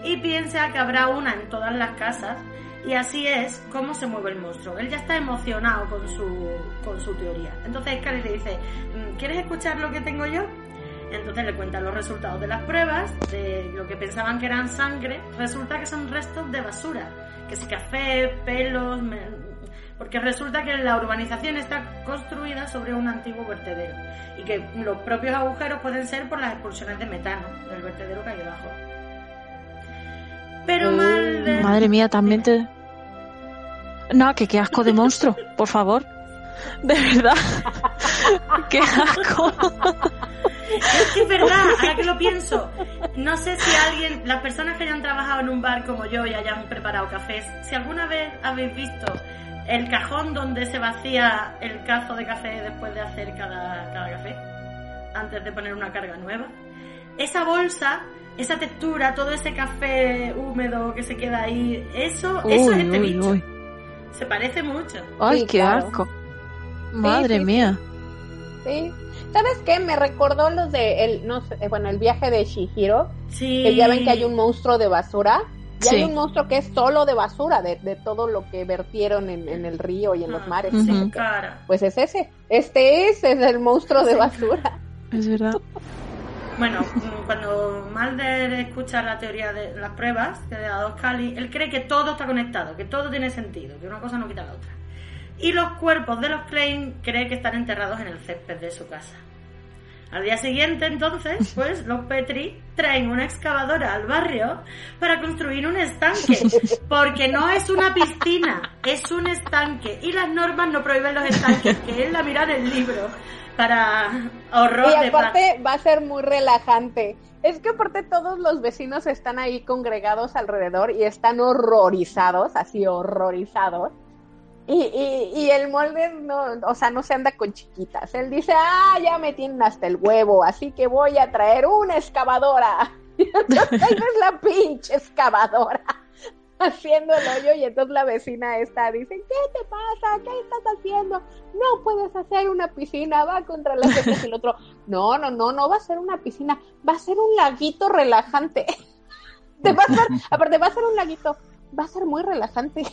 B: y piensa que habrá una en todas las casas y así es como se mueve el monstruo. Él ya está emocionado con su, con su teoría. Entonces Scully le dice, "Mm, ¿quieres escuchar lo que tengo yo? Entonces le cuentan los resultados de las pruebas, de lo que pensaban que eran sangre, resulta que son restos de basura, que si café, pelos, me- porque resulta que la urbanización está construida sobre un antiguo vertedero y que los propios agujeros pueden ser por las expulsiones de metano del vertedero que hay debajo. Pero
D: Mm,
B: Mulder...
E: Madre mía, también te. No, que qué asco de monstruo, por favor. De verdad. qué asco.
B: Es que es verdad, ahora que lo pienso, no sé si alguien, las personas que hayan trabajado en un bar como yo y hayan preparado cafés, si alguna vez habéis visto el cajón donde se vacía el cazo de café después de hacer cada, cada café, antes de poner una carga nueva, esa bolsa, esa textura, todo ese café húmedo que se queda ahí, eso, eso es este
E: uy,
B: bicho.
E: uy.
B: Se parece mucho.
E: Ay,
D: Sí,
E: qué
D: claro.
E: asco. Madre
D: sí,
E: mía.
D: Sí. ¿Sabes qué? Me recordó los de, el, no sé, eh, bueno, el viaje de Shihiro,
B: Sí.
D: que ya ven que hay un monstruo de basura. Y
E: Sí.
D: hay un monstruo que es solo de basura, de, de todo lo que vertieron en, en el río y en los
B: Ah,
D: mares.
B: Sin cara.
D: Pues es ese. Este es, es el monstruo de basura.
E: Es verdad.
B: Bueno, mm, cuando Mulder escucha la teoría de las pruebas que le ha dado Scully, él cree que todo está conectado, que todo tiene sentido, que una cosa no quita la otra. Y los cuerpos de los Klein cree que están enterrados en el césped de su casa. Al día siguiente, entonces, pues los Petri traen una excavadora al barrio para construir un estanque, porque no es una piscina, es un estanque. Y las normas no prohíben los estanques, que es la mirar el libro. para horror
D: Y
B: de paz.
D: aparte va a ser muy relajante. Es que aparte todos los vecinos están ahí congregados alrededor y están horrorizados, así horrorizados. Y, y, y el molde no, o sea, no se anda con chiquitas. Él dice, ah, ya me tienen hasta el huevo, así que voy a traer una excavadora. Y entonces la pinche excavadora haciendo el hoyo y entonces la vecina está, dice, ¿qué te pasa? ¿Qué estás haciendo? No puedes hacer una piscina, va contra las reglas y el otro, no, no, no, no va a ser una piscina, va a ser un laguito relajante. Te va a ser, aparte va a ser un laguito, va a ser muy relajante.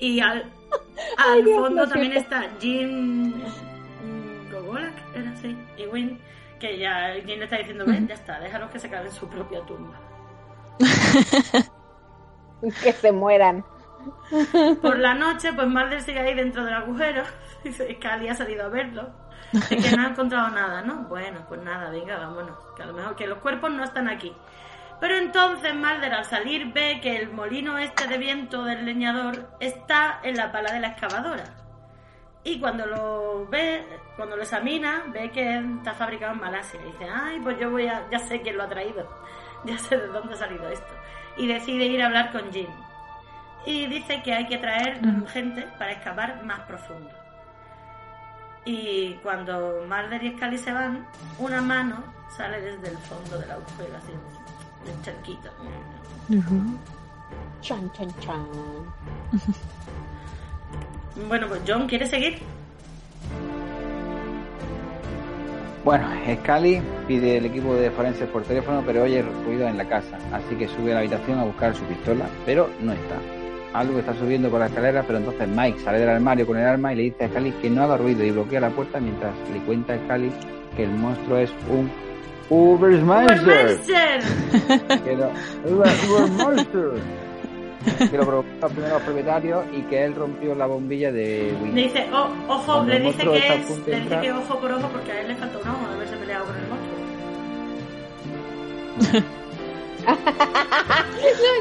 B: Y al, al
D: Dios,
B: fondo también está Jin mm, Gogolak, era así, y Win, que ya Jin le está diciendo, ven, ya está, déjalos que se caen en su propia tumba.
D: Que se mueran.
B: Por la noche, pues Mulder sigue ahí dentro del agujero. Dice, Cali ha salido a verlo. Es que no ha encontrado nada, ¿no? Bueno, pues nada, venga, vámonos. Que a lo mejor que los cuerpos no están aquí. Pero entonces Mulder al salir ve que el molino este de viento del leñador está en la pala de la excavadora. Y cuando lo ve, cuando lo examina, ve que está fabricado en Malasia. Y dice, ay, pues yo voy a, ya sé quién lo ha traído. Ya sé de dónde ha salido esto. Y decide ir a hablar con Jim. Y dice que hay que traer gente para excavar más profundo. Y cuando Mulder y Scully se van, una mano sale desde el fondo del agujero, así, de charquito.
D: Chan, chan, chan.
B: Bueno, pues John, ¿quiere seguir?
C: Bueno, Scully pide el equipo de forenses por teléfono, pero oye ruido en la casa, así que sube a la habitación a buscar su pistola, pero no está. Algo está subiendo por la escalera, pero entonces Mike sale del armario con el arma y le dice a Scully que no haga ruido y bloquea la puerta mientras le cuenta a Scully que el monstruo es un Ubermeister.
B: ¡Ubermeister!
C: que lo, Uber- Ubermeister. Que lo provocó los primeros propietarios y que él rompió la bombilla de
B: Le dice, oh, ojo, le dice que es, le dice
C: entrar.
B: que ojo por ojo porque a él le falta un ojo de haberse peleado con el monstruo.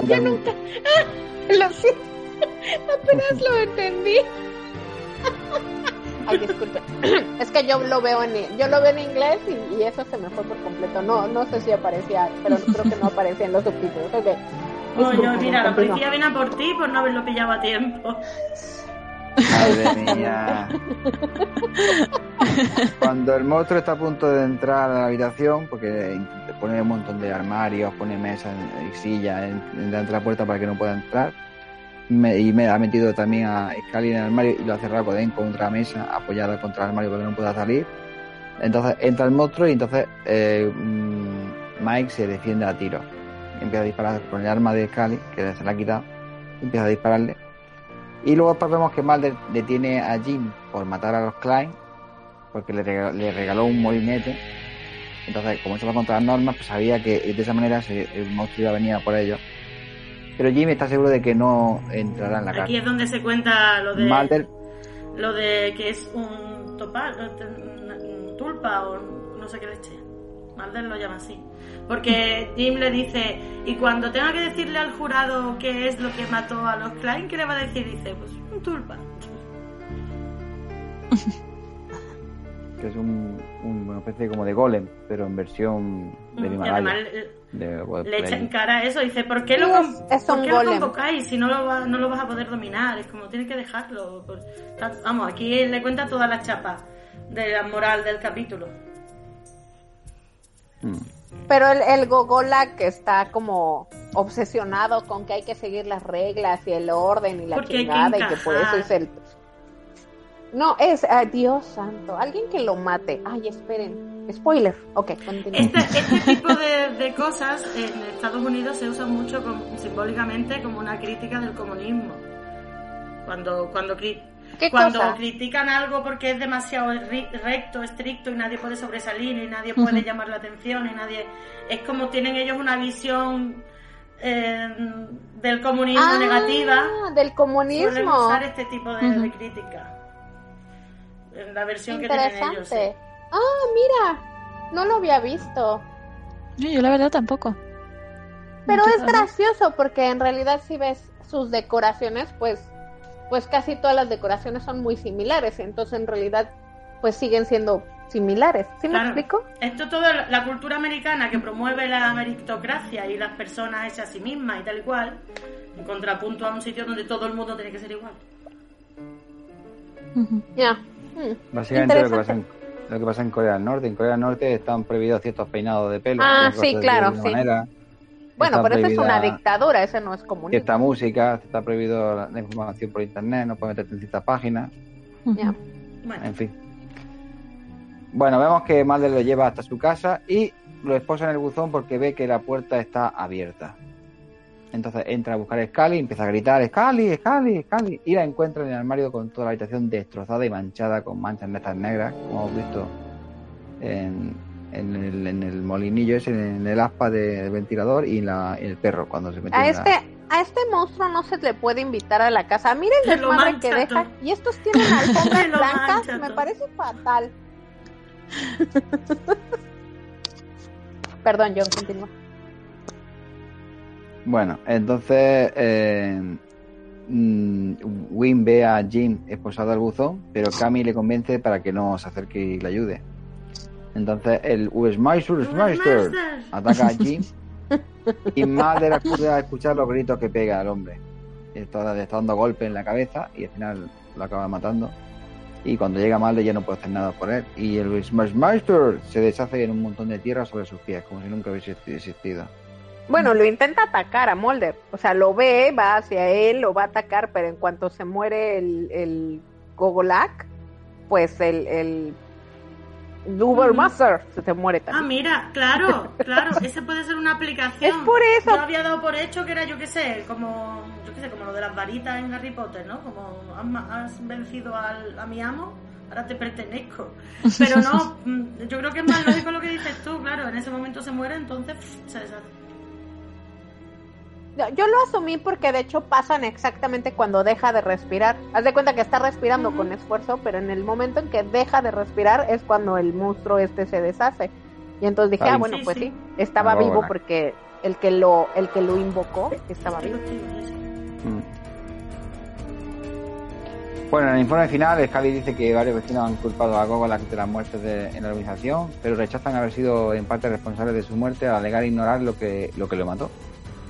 D: No, yo nunca. Lo siento. Apenas lo entendí. Ay, disculpe. Es que yo lo veo en yo lo veo en inglés y, y eso se me fue por completo. No, no sé si aparecía, pero creo que no aparecía en los subtítulos. Ok.
B: Oh, yo,
D: Disculpe,
B: mira, la policía viene a por ti por no haberlo pillado a tiempo.
C: Madre mía. Cuando el monstruo está a punto de entrar a la habitación, porque pone un montón de armarios, pone mesas y sillas delante de la puerta para que no pueda entrar, me- y me ha metido también a Scully en el armario y lo ha cerrado por dentro contra la mesa, apoyada contra el armario para que no pueda salir. Entonces entra el monstruo y entonces eh, mm, Mike se defiende a tiro. Empieza a disparar con el arma de Scully, que se la ha quitado, empieza a dispararle. Y luego después vemos que Mulder detiene a Jim por matar a los Klein, porque le regaló, le regaló un molinete. Entonces, como eso va contra las normas, pues sabía que de esa manera el monstruo iba a venir a por ellos. Pero Jim está seguro de que no entrará en la
B: Aquí
C: cárcel.
B: es donde se cuenta lo de
C: Mulder,
B: lo de que es un topal, tulpa o no sé qué leche. Mulder lo llama así. Porque Jim le dice, y cuando tenga que decirle al jurado qué es lo que mató a los Klein, ¿qué le va a decir? Dice, pues un tulpa.
C: que es un, un- una especie como de golem, pero en versión
B: Y
C: Himalaya.
B: además le,
C: de World
B: le echa en cara eso, dice, ¿por qué lo,
D: es- es
B: por
D: un
B: qué lo convocáis si no lo, va- no lo vas a poder dominar? Es como, tienes que dejarlo. Vamos, aquí le cuenta toda la chapa de la moral del capítulo.
C: Mm.
D: Pero el, el Gogola que está como obsesionado con que hay que seguir las reglas y el orden y la
B: Porque que
D: y que por eso es el... No, es, Dios santo, alguien que lo mate. Ay, esperen. Spoiler. Ok.
B: Este, este tipo de, de cosas en Estados Unidos se usan mucho como- simbólicamente como una crítica del comunismo. Cuando, cuando, cri-
D: ¿Qué
B: cuando
D: cosa?
B: critican algo porque es demasiado recto, estricto y nadie puede sobresalir y nadie puede llamar la atención y nadie... Es como tienen ellos una visión eh, del comunismo
D: Ah,
B: negativa.
D: del
B: Suelen
D: comunismo.
B: usar este tipo de, de
E: Ujú.
B: crítica. En la versión que tienen ellos. sí.
D: Ah, mira, no lo había visto.
E: Yo, yo la verdad tampoco.
D: Pero
E: Mucho
D: es gracioso porque en realidad si ves sus decoraciones, pues, pues casi todas las decoraciones son muy similares. Entonces en realidad pues siguen siendo similares. ¿Sí me
B: Claro.
D: explico?
B: Esto es toda la cultura americana que promueve la meritocracia y las personas hechas a sí mismas y tal y cual, en contrapunto a un sitio donde todo el mundo tiene que ser igual.
D: Ya. Mm.
C: Básicamente lo que, pasa
D: Interesante.
C: en, lo que pasa en Corea del Norte. En Corea del Norte están prohibidos ciertos peinados de pelo.
D: Ah,
C: ciertas
D: sí, claro, sí.
C: manera.
D: Bueno,
C: Está
D: pero eso es una dictadura, ese no es comunismo.
C: Cierta música, está prohibido la, información por internet, no puedes meterte en ciertas páginas,
D: Ya.
B: Bueno,
C: en fin. Bueno, vemos que Mulder lo lleva hasta su casa y lo esposa en el buzón porque ve que la puerta está abierta. Entonces entra a buscar a Scully y empieza a gritar, Scully, Scully, Scully. Y la encuentra en el armario con toda la habitación destrozada y manchada con manchas netas negras, como hemos visto en, en el, en el molinillo ese, en el aspa del ventilador y en, la, en el perro cuando se mete
D: A
C: en la-
D: este, a este monstruo no se le puede invitar a la casa. Miren el desmadre que deja.
B: todo.
D: Y estos tienen alfombras blancas. Me
B: todo.
D: parece fatal. Perdón, John, continúa.
C: Bueno, entonces eh, mm, Win ve a Jim esposado al buzón, pero Cami le convence para que no se acerque y le ayude. Entonces el Westmeister ataca a Jim y Mulder acude a escuchar los gritos que pega al hombre. Está, le está dando golpes en la cabeza y al final lo acaba matando. Y cuando llega Mulder ya no puede hacer nada por él. Y el Westmeister se deshace en un montón de tierra sobre sus pies, como si nunca hubiese existido.
D: Bueno, lo intenta atacar a Mulder. O sea, lo ve, va hacia él, lo va a atacar, pero en cuanto se muere el, el Gogolak, pues el, el Ubermaster se te muere
B: Ah,
D: también.
B: mira, claro, claro, ese puede ser una aplicación.
D: Es por eso.
B: Yo había dado por hecho que era, yo qué sé, como, yo qué sé, como lo de las varitas en Harry Potter, ¿no? Como has, vencido al, a mi amo, ahora te pertenezco. Pero no, mm, yo creo que es más lógico lo que dices tú, claro, en ese momento se muere, entonces pff, se deshace.
D: Yo- lo asumí porque de hecho pasan exactamente cuando deja de respirar. Haz de cuenta que está respirando con esfuerzo, pero en el momento en que deja de respirar es cuando el monstruo este se deshace. Y entonces dije,
C: Ay.
D: ah, bueno,
B: Sí,
D: pues
B: sí.
D: sí, estaba vivo porque el que lo el que lo invocó estaba vivo.
C: Bueno, en el informe final, Scully dice que varios vecinos han culpado a Gogolak de las muertes de- en la organización, pero rechazan haber sido en parte responsables de su muerte al alegar ignorar lo que, lo que lo mató.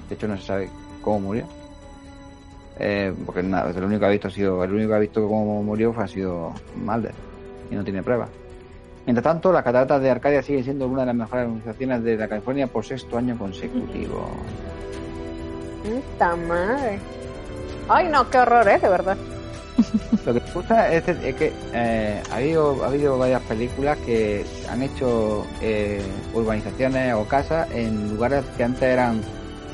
C: De hecho, no se sabe cómo murió. Eh, porque nada, el único que ha visto ha sido, el único que ha visto cómo murió fue ha sido Mulder y no tiene pruebas. Mientras tanto, las cataratas de Arcadia siguen siendo una de las mejores organizaciones de la California por sexto año consecutivo.
D: Puta madre. Ay, no, qué horror, ¿eh? De verdad.
C: Lo que me gusta es, es que eh, ha, habido, ha habido varias películas que han hecho eh, urbanizaciones o casas en lugares que antes eran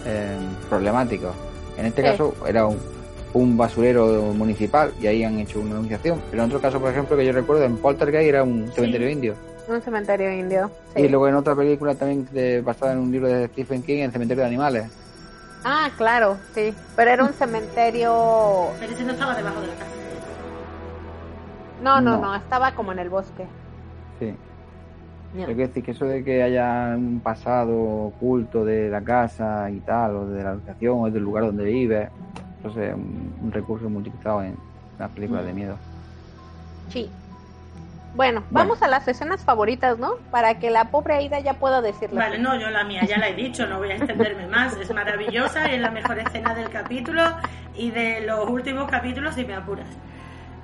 C: eh, problemáticos. En este
D: Sí.
C: caso era un, un basurero municipal y ahí han hecho una urbanización. Pero en otro caso, por ejemplo, que yo recuerdo, en Poltergeist era un cementerio indio.
D: Un cementerio indio. sí.
C: Y luego en otra película también de- basada en un libro de Stephen King, el cementerio de animales.
D: Ah, claro, sí. Pero era un cementerio.
B: Pero ese no estaba debajo de la casa.
D: No, no,
C: No.
D: no, estaba como en el bosque.
C: Sí. Pero quiero decir que eso de que haya un pasado oculto de la casa y tal, o de la habitación, o del lugar donde vive, eso es un, un recurso muy utilizado en las películas de miedo.
D: Sí. Bueno, vamos a las escenas favoritas, ¿no? Para que la pobre Aida ya pueda decirlo.
B: Vale, no, yo la mía ya la he dicho, no voy a extenderme más. Es maravillosa y es la mejor escena del capítulo y de los últimos capítulos, si me apuras.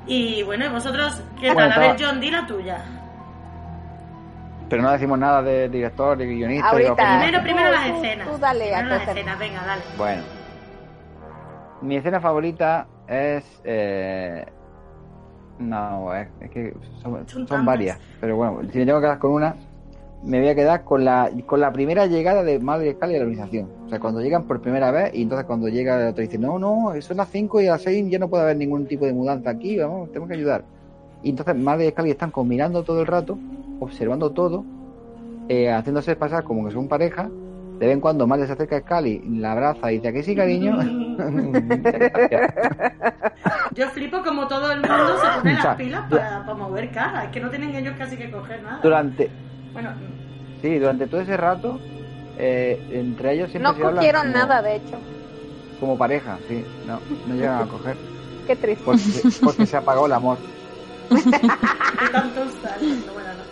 B: Y bueno, ¿y vosotros qué tal?
C: Bueno,
B: A ver, John, di la tuya.
C: Pero no decimos nada de director, de guionista. y
D: Ahorita.
B: Primero, primero
D: tú-
B: las
D: tú-
B: escenas.
D: tú dale a
B: primero las
D: escena.
B: escenas, venga, dale.
C: Bueno. Mi escena favorita es... eh, No, es, es que son,
B: Son
C: son
B: tantas.
C: varias. Pero bueno, si me tengo que quedar con una, me voy a quedar con la, con la primera llegada de Madre y Scully a la organización. O sea, cuando llegan por primera vez y entonces cuando llega el otro dice, no, no, son las 5 y a las 6 ya no puede haber ningún tipo de mudanza aquí, vamos, tenemos que ayudar. Y entonces Madre y Scully están combinando todo el rato, observando todo, eh, haciéndose pasar como que son pareja. De vez en cuando Madre se acerca a Scully, la abraza y dice, ¿a que sí, cariño?
B: Yo flipo como todo el mundo se pone las pilas para, para mover cara. Es que no tienen ellos casi que coger nada.
C: Durante,
B: Bueno,
C: sí, durante todo ese rato, eh, entre ellos siempre
D: No
C: se
D: cogieron
C: como-
D: nada, de hecho.
C: Como pareja, sí, no, no llegan a coger.
D: Qué triste.
C: Porque, porque se apagó el amor.
B: No, bueno, no.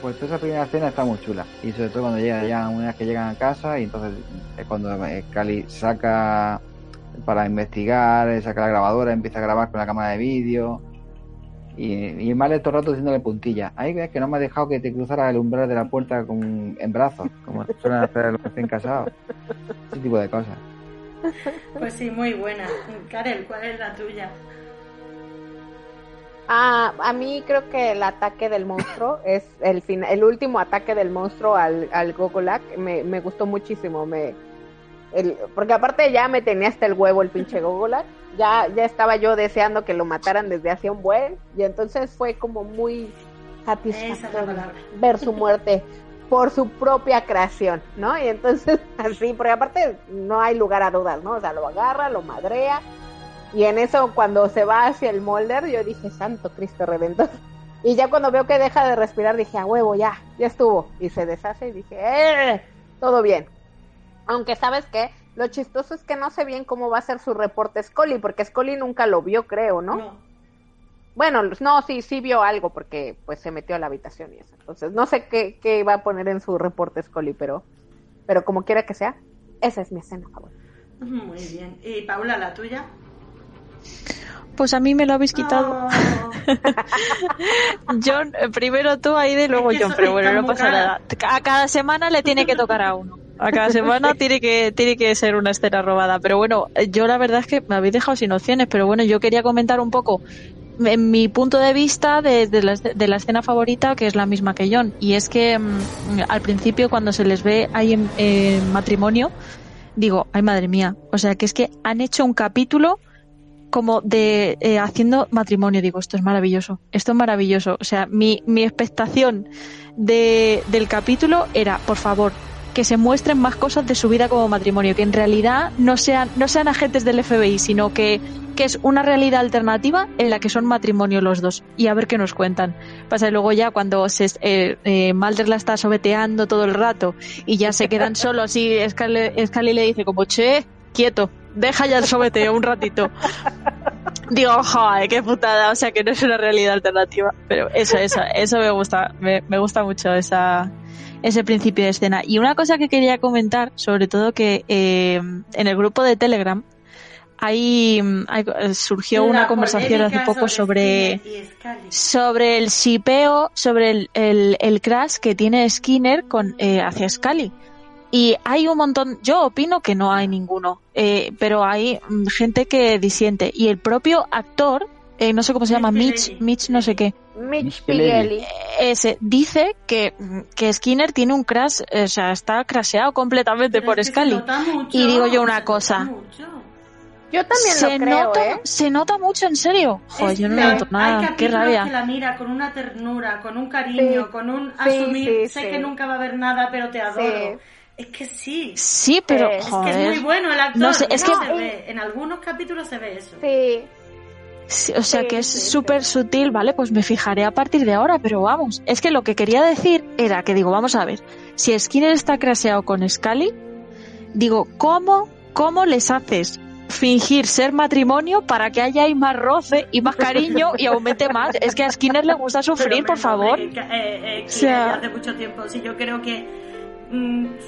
C: Pues toda esa primera escena está muy chula. Y sobre todo cuando llega ya una vez que llegan a casa y entonces es cuando Cali saca para investigar, saca la grabadora, empieza a grabar con la cámara de vídeo. Y, y Male todo el rato haciéndole puntilla. Ahí ves que no me ha dejado que te cruzara el umbral de la puerta con, en brazos, como suelen hacer los recién casados. Ese tipo de cosas.
B: Pues sí, muy buena. Karel, ¿cuál es la tuya?
D: Ah, a mí creo que el ataque del monstruo es el fin, el último ataque del monstruo al, al Gogolak me, me gustó muchísimo, me el, porque aparte ya me tenía hasta el huevo el pinche Gogolak, ya, ya estaba yo deseando que lo mataran desde hace un buen, y entonces fue como muy
B: es
D: satisfactorio ver su muerte por su propia creación, ¿no? Y entonces así, porque aparte no hay lugar a dudas, ¿no? O sea, lo agarra, lo madrea, y en eso cuando se va hacia el molder, yo dije, Santo Cristo Redentor. Y ya cuando veo que deja de respirar, dije, a huevo, ya, ya estuvo. Y se deshace y dije, ¡eh! Todo bien. Aunque sabes qué, lo chistoso es que no sé bien cómo va a ser su reporte Scully, porque Scully nunca lo vio, creo, ¿no?
B: No.
D: Bueno, no, sí, sí vio algo porque pues se metió a la habitación y eso. Entonces, no sé qué, qué va a poner en su reporte Scully, pero, pero como quiera que sea, esa es mi escena favorita.
B: Muy bien. ¿Y Paula, la tuya?
E: Pues a mí me lo habéis quitado.
B: Oh.
E: John, eh, primero tú, ahí de luego
B: Es que
E: John, pero bueno, no pasa nada. A cada semana le tiene que tocar a uno. A cada semana tiene que, tiene que ser una escena robada. Pero bueno, yo la verdad es que me habéis dejado sin opciones, pero bueno, yo quería comentar un poco en mi punto de vista de, de la, de la escena favorita, que es la misma que John. Y es que mm, al principio cuando se les ve ahí en, en matrimonio, digo, ay madre mía, o sea que es que han hecho un capítulo como de eh, haciendo matrimonio. Digo, esto es maravilloso, esto es maravilloso. O sea, mi, mi expectación de, del capítulo era, por favor, que se muestren más cosas de su vida como matrimonio, que en realidad no sean, no sean agentes del FBI, sino que, que es una realidad alternativa en la que son matrimonio los dos. Y a ver qué nos cuentan. Pasa que luego ya cuando se, eh, eh, Mulder la está sobeteando todo el rato y ya se quedan solos y Scully, Scully le dice como, che, quieto, deja ya el sobeteo un ratito. Digo, joder, qué putada, o sea que no es una realidad alternativa. Pero eso, eso, eso me gusta, me, me gusta mucho esa, ese principio de escena. Y una cosa que quería comentar, sobre todo que eh, en el grupo de Telegram, ahí, ahí surgió
B: La
E: una conversación hace poco sobre, sobre el sipeo, sobre el, el, el crash que tiene Skinner con, eh, hacia Scully. Y hay un montón, yo opino que no hay ninguno, eh, pero hay mm, gente que disiente. Y el propio actor, eh, no sé cómo se llama,
B: Mitch
E: Mitch, no sé qué,
D: Mitch
C: Pileggi.
D: Pileggi.
E: ese dice que, que Skinner tiene un crash, eh, o sea, está crasheado completamente
B: Pero
E: por
B: es que se
E: Scully.
B: nota mucho,
E: Y digo yo
B: se
E: una
B: nota
E: cosa.
B: mucho.
D: Yo también
E: se
D: lo creo,
E: nota,
D: ¿eh?
E: se nota mucho, en serio. Joder, yo no noto
B: Hay
E: nada, qué
B: capítulos
E: rabia.
B: que la mira con una ternura, con un cariño,
D: Sí.
B: con un asumir,
D: sí,
B: sé
D: sí.
B: que nunca va a haber nada, pero te adoro. Es que sí.
E: Sí, pero
D: Es que
B: Es
E: joder.
B: que es muy bueno el actor.
E: No sé, es
B: no
E: que-
B: se ve. En algunos capítulos se ve eso.
D: Sí,
E: Sí, o sea
D: Sí,
E: que es
D: sí, sí.
E: súper sutil, ¿vale? Pues me fijaré a partir de ahora, pero vamos. Es que lo que quería decir era que digo, vamos a ver, si Skinner está craseado con Scully, digo, ¿cómo, cómo les haces fingir ser matrimonio para que haya ahí más roce y más cariño y aumente más? Es que a Skinner le gusta
B: Pero,
E: sufrir, por favor.
B: que, eh, eh,
E: O sea-
B: ya hace mucho tiempo. Sí, yo creo que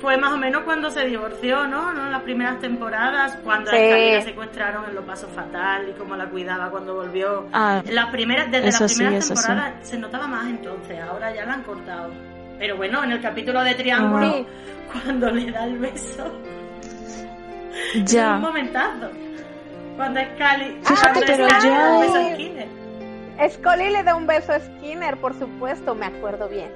B: fue más o menos cuando se divorció, ¿no? ¿No? Las primeras temporadas, cuando
D: Sí.
B: la secuestraron en Lo Paso Fatal y cómo la cuidaba cuando volvió.
E: Ah,
B: Las primeras, desde las
E: sí,
B: primeras
E: sí.
B: temporadas se notaba más entonces, ahora ya la han cortado. Pero bueno, en el capítulo de Triángulo,
D: Sí.
B: cuando le da el beso, es un
E: ya.
B: momentazo. Cuando Scully,
E: Fíjate,
B: cuando
E: pero
B: Scully le
E: yo-
B: da un beso a Skinner.
D: Scully le da un beso a Skinner, por supuesto, me acuerdo bien.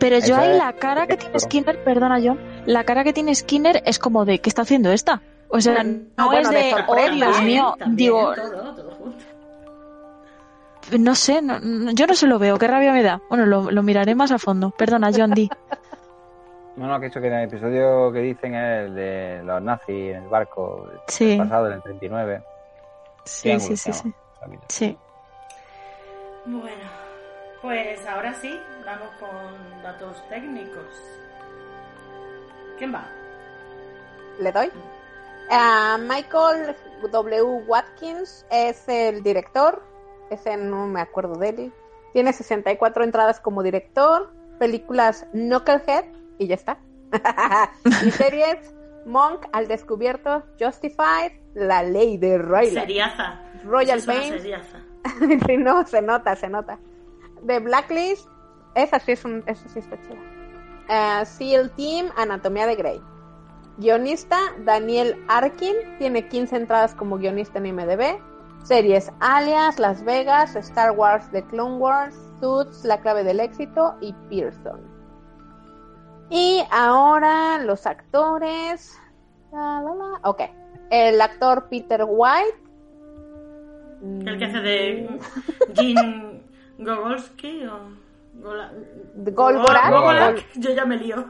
E: Pero yo ahí la cara que tiene Skinner, perdona John, la cara que tiene Skinner es como de, ¿qué está haciendo esta? O sea, no,
D: No, bueno,
E: es
D: de
E: de, oh Dios
D: ¿eh?
E: mío,
B: También,
E: digo,
B: todo, todo junto.
E: no sé, no- no- yo no se lo veo, qué rabia me da. Bueno, lo, lo miraré más a fondo. Perdona, John D.
C: No, no, que eso que en el episodio que dicen es el de los nazis en el barco del
E: Sí.
C: pasado, del 39.
E: Sí, sí, sí, sí.
C: el.
E: Sí.
B: Bueno, pues ahora sí, vamos con datos técnicos. ¿Quién va?
D: ¿Le doy? Ah, Michael W. Watkins es el director. Ese no me acuerdo de él. Tiene 64 entradas como director. Películas Knucklehead y ya está. y series Monk al descubierto, Justified, La Ley de Royal.
B: Seriaza.
D: Royal no, se nota, se nota. The Blacklist, esa sí, es un, esa sí está chida. Eh, SEAL Team, Anatomía de Grey. Guionista, Daniel Arkin, tiene 15 entradas como guionista en IMDb. Series Alias, Las Vegas, Star Wars, The Clone Wars, Suits, La clave del éxito y Pearson. Y ahora los actores. La, la, la. Ok. El actor Peter White.
B: El que hace de Jim Gogolski o Gola-
D: Golgorak.
B: Gogolak. Yo ya me lío.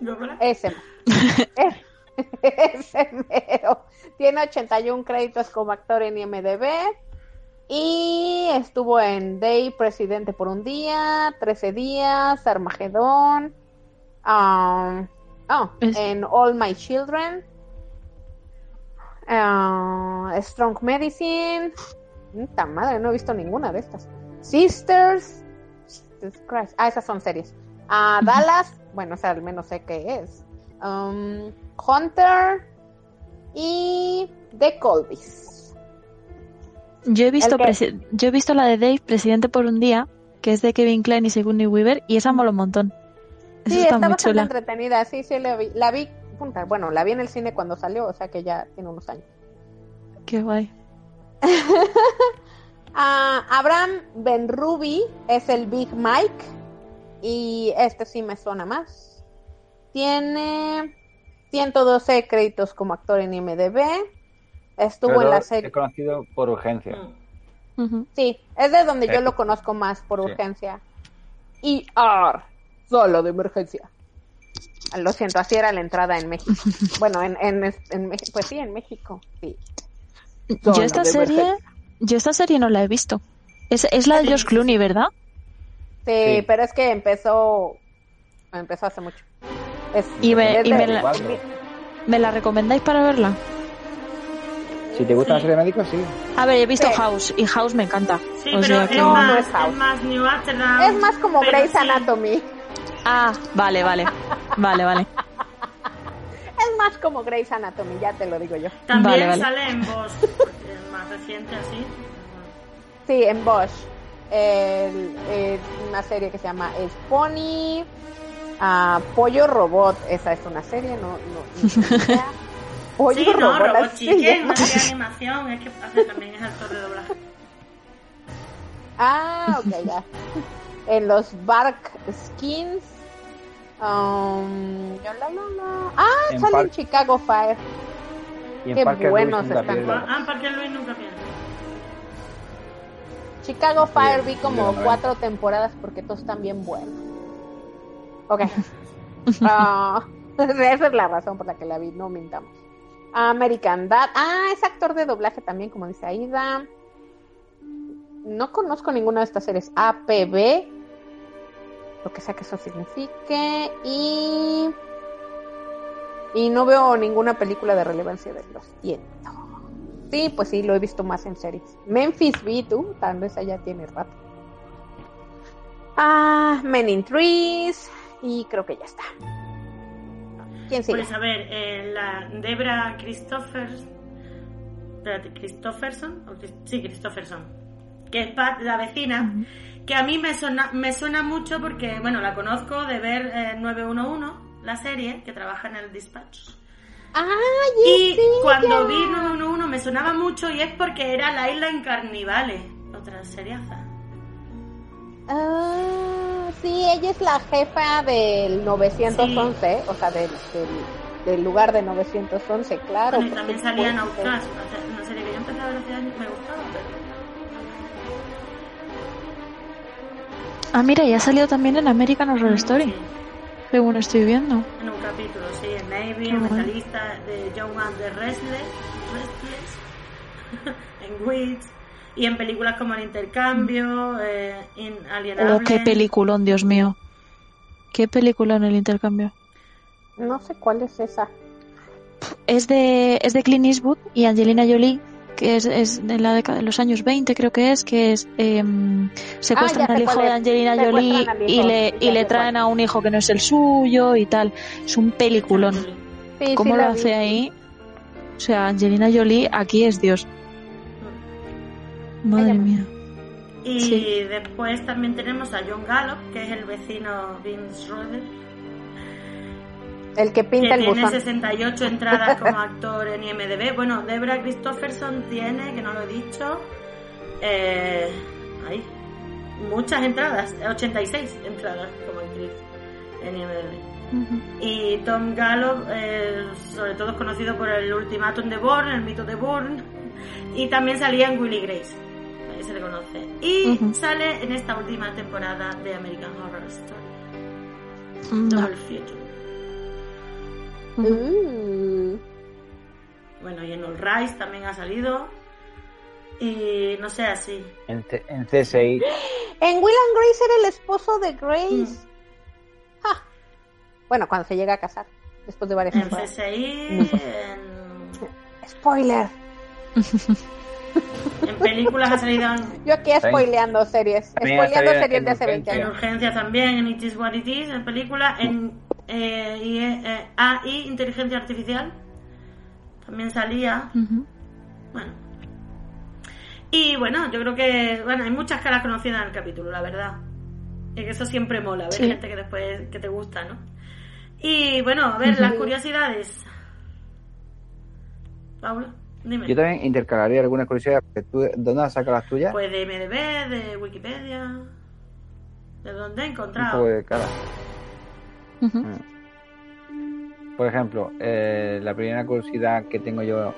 B: Gogolak.
D: Ese. Ese mero. Tiene 81 créditos como actor en IMDb. Y estuvo en Day, Presidente por un día, 13 días, Armagedón. um, oh,
E: Es-
D: en All My Children. ah, Strong Medicine. Puta madre, no he visto ninguna de estas. Sisters. Jesus Christ. Ah, esas son series. Ah, Dallas. Bueno, o sea, al menos sé qué es. Um, Hunter. Y The Colbys.
E: Yo he visto presi- yo he visto la de Dave, Presidente por un día, que es de Kevin Klein y Sigourney Weaver, y esa mola un montón. Esa
D: Sí,
E: está,
D: está
E: muy
D: bastante
E: chula.
D: entretenida. Sí, sí, la vi. La vi, bueno, la vi en el cine cuando salió, o sea que ya tiene unos años.
E: Qué guay.
D: Ah, Abraham Benrubi es el Big Mike. Y este sí me suena más. Tiene 112 créditos como actor en IMDb. Estuvo en la serie.
C: conocido por urgencia.
B: Mm.
D: Sí, es de donde yo lo conozco más por
C: Sí.
D: urgencia. ER, solo de emergencia. Lo siento, así era la entrada en México. bueno, en, en, en pues sí, en México, sí.
E: Yo esta serie,
D: emergencia.
E: Yo esta serie no la he visto. Es, es la de George Clooney, ¿verdad?
D: Sí,
C: Sí.
D: pero es que empezó, empezó hace mucho. Es-
E: Y me- y me la- ¿Me la recomendáis para verla?
C: Si te gusta la
B: Sí.
C: serie de médicos, sí.
E: A ver, he visto
D: Sí.
E: House y House me encanta.
B: Sí,
E: O
B: pero
E: sea
B: es,
E: que-
B: más,
D: no es House.
B: es más New Amsterdam.
D: es más como Grey's
B: sí.
D: Anatomy.
E: Ah, vale, vale. Vale, vale.
D: Es más como Grey's Anatomy, ya te lo digo yo.
B: También
E: Vale, vale.
B: sale en Bosch, más reciente así.
D: Sí, en Bosch. El- una serie que se llama Es Pony. ah, Pollo Robot. Esa es una serie, no. no, no. Pollo
B: Sí, no,
D: Robot.
B: Robot Chicken,
D: se llama.
B: una serie de animación, es que hace también es actor de doblaje.
D: Ah, ok, ya. En los Bark Skins. um, la, la, la. Ah,
C: En
D: sale en Chicago Fire.
C: Y en
D: Qué
C: Parker
D: buenos
C: Lewis nunca
D: están.
B: Ah, Parker Luis nunca pierde.
D: Chicago Fire vi como cuatro temporadas porque todos están bien buenos. Ok. Ah, esa es la razón por la que la vi, no mintamos. American Dad. Ah, es actor de doblaje también, como dice Aida. No conozco ninguna de estas series. APB. Lo que sea que eso signifique. Y. Y no veo ninguna película de relevancia de los siento. Sí, pues sí, lo he visto más en series. Memphis B, tú, tal vez allá tiene rato. Ah, Men in Trees. Y creo que ya está. ¿Quién sigue?
B: Pues a ver, eh, la Debra Christophers. Espérate, Christopherson. o Sí, Christopherson. Que es Pat, la vecina. Que a mí me suena, me suena mucho porque, bueno, la conozco de ver eh, 911, la serie, que trabaja en el Dispatch.
D: ¡Ay,
B: Y cuando vi 911 me sonaba mucho y es porque era Laila en Carnivale, otra seriaza.
D: Ah, sí, ella es la jefa del 911, o sea, del, del, del lugar de 911, claro.
B: Bueno, y también salía en. Outcast, una serie que yo empecé a ver hace años, me gustaba, pero...
E: Ah, mira, ya ha salido también en American Horror Story,
B: Sí,
E: según estoy viendo.
B: en un capítulo, sí, en Navy, en
E: guay.
B: Mentalista, de Young and the Restless, Restless en Wits, y en películas como El Intercambio, eh, Inalienable...
E: Oh, qué peliculón, Dios mío. Qué peliculón el intercambio.
D: No sé cuál es esa.
E: es de, es de Clint Eastwood y Angelina Jolie, que es, es de la década de los años 20, creo que es, que es eh, secuestran
D: Ah,
E: al hijo de. Angelina Jolie y le, y le traen a un hijo que no es el suyo y tal. Es un peliculón.
D: Sí,
E: ¿Cómo
D: sí
E: lo hace
D: vi.
E: ahí? O sea, Angelina Jolie aquí es Dios. Madre
D: Ella-
E: mía.
B: Y
E: Sí.
B: después también tenemos a John Gallup, que es el vecino Vince Schroeder,
D: El que
B: que
D: pinta el
B: tiene
D: buzón.
B: 68 entradas como actor en IMDb. Bueno, Debra Christopherson tiene, que no lo he dicho, eh, muchas entradas, 86 entradas como actriz en IMDb. Y Tom Gallup, eh, sobre todo es conocido por el ultimátum de Bourne, el mito de Bourne, y también salía en Willy Grace, ahí se le conoce. Y sale en esta última temporada de American Horror Story,
E: No.
B: Double Feature. Bueno, y en All Rise también ha salido. Y no sé, así.
C: En, en CSI.
D: En Will and Grace era el esposo de Grace.
B: Mm.
D: Ah. Bueno, cuando se llega a casar, después de varias
B: En
D: temporadas.
B: CSI, en,
D: Spoiler.
B: en películas ha salido en,
D: Yo aquí spoileando series. Spoileando series de hace 20
C: Urgencia.
B: en
D: años.
B: Urgencia también, en It Is What It Is, en película, en eh, y, eh, AI, Inteligencia Artificial, también salía. Bueno. Y bueno, yo creo que bueno, hay muchas caras conocidas en el capítulo, la verdad. Y que eso siempre mola, ver
E: Sí.
B: gente que después que te gusta, ¿no? Y bueno, a ver, las curiosidades. Paula, dime.
C: Yo también intercalaría algunas curiosidades. tú- ¿Dónde has sacado las tuyas?
B: Pues de MDB, de Wikipedia. ¿De dónde he
C: Un
B: encontrado?
C: poco de
E: Ujú.
C: Por ejemplo, eh, la primera curiosidad que tengo yo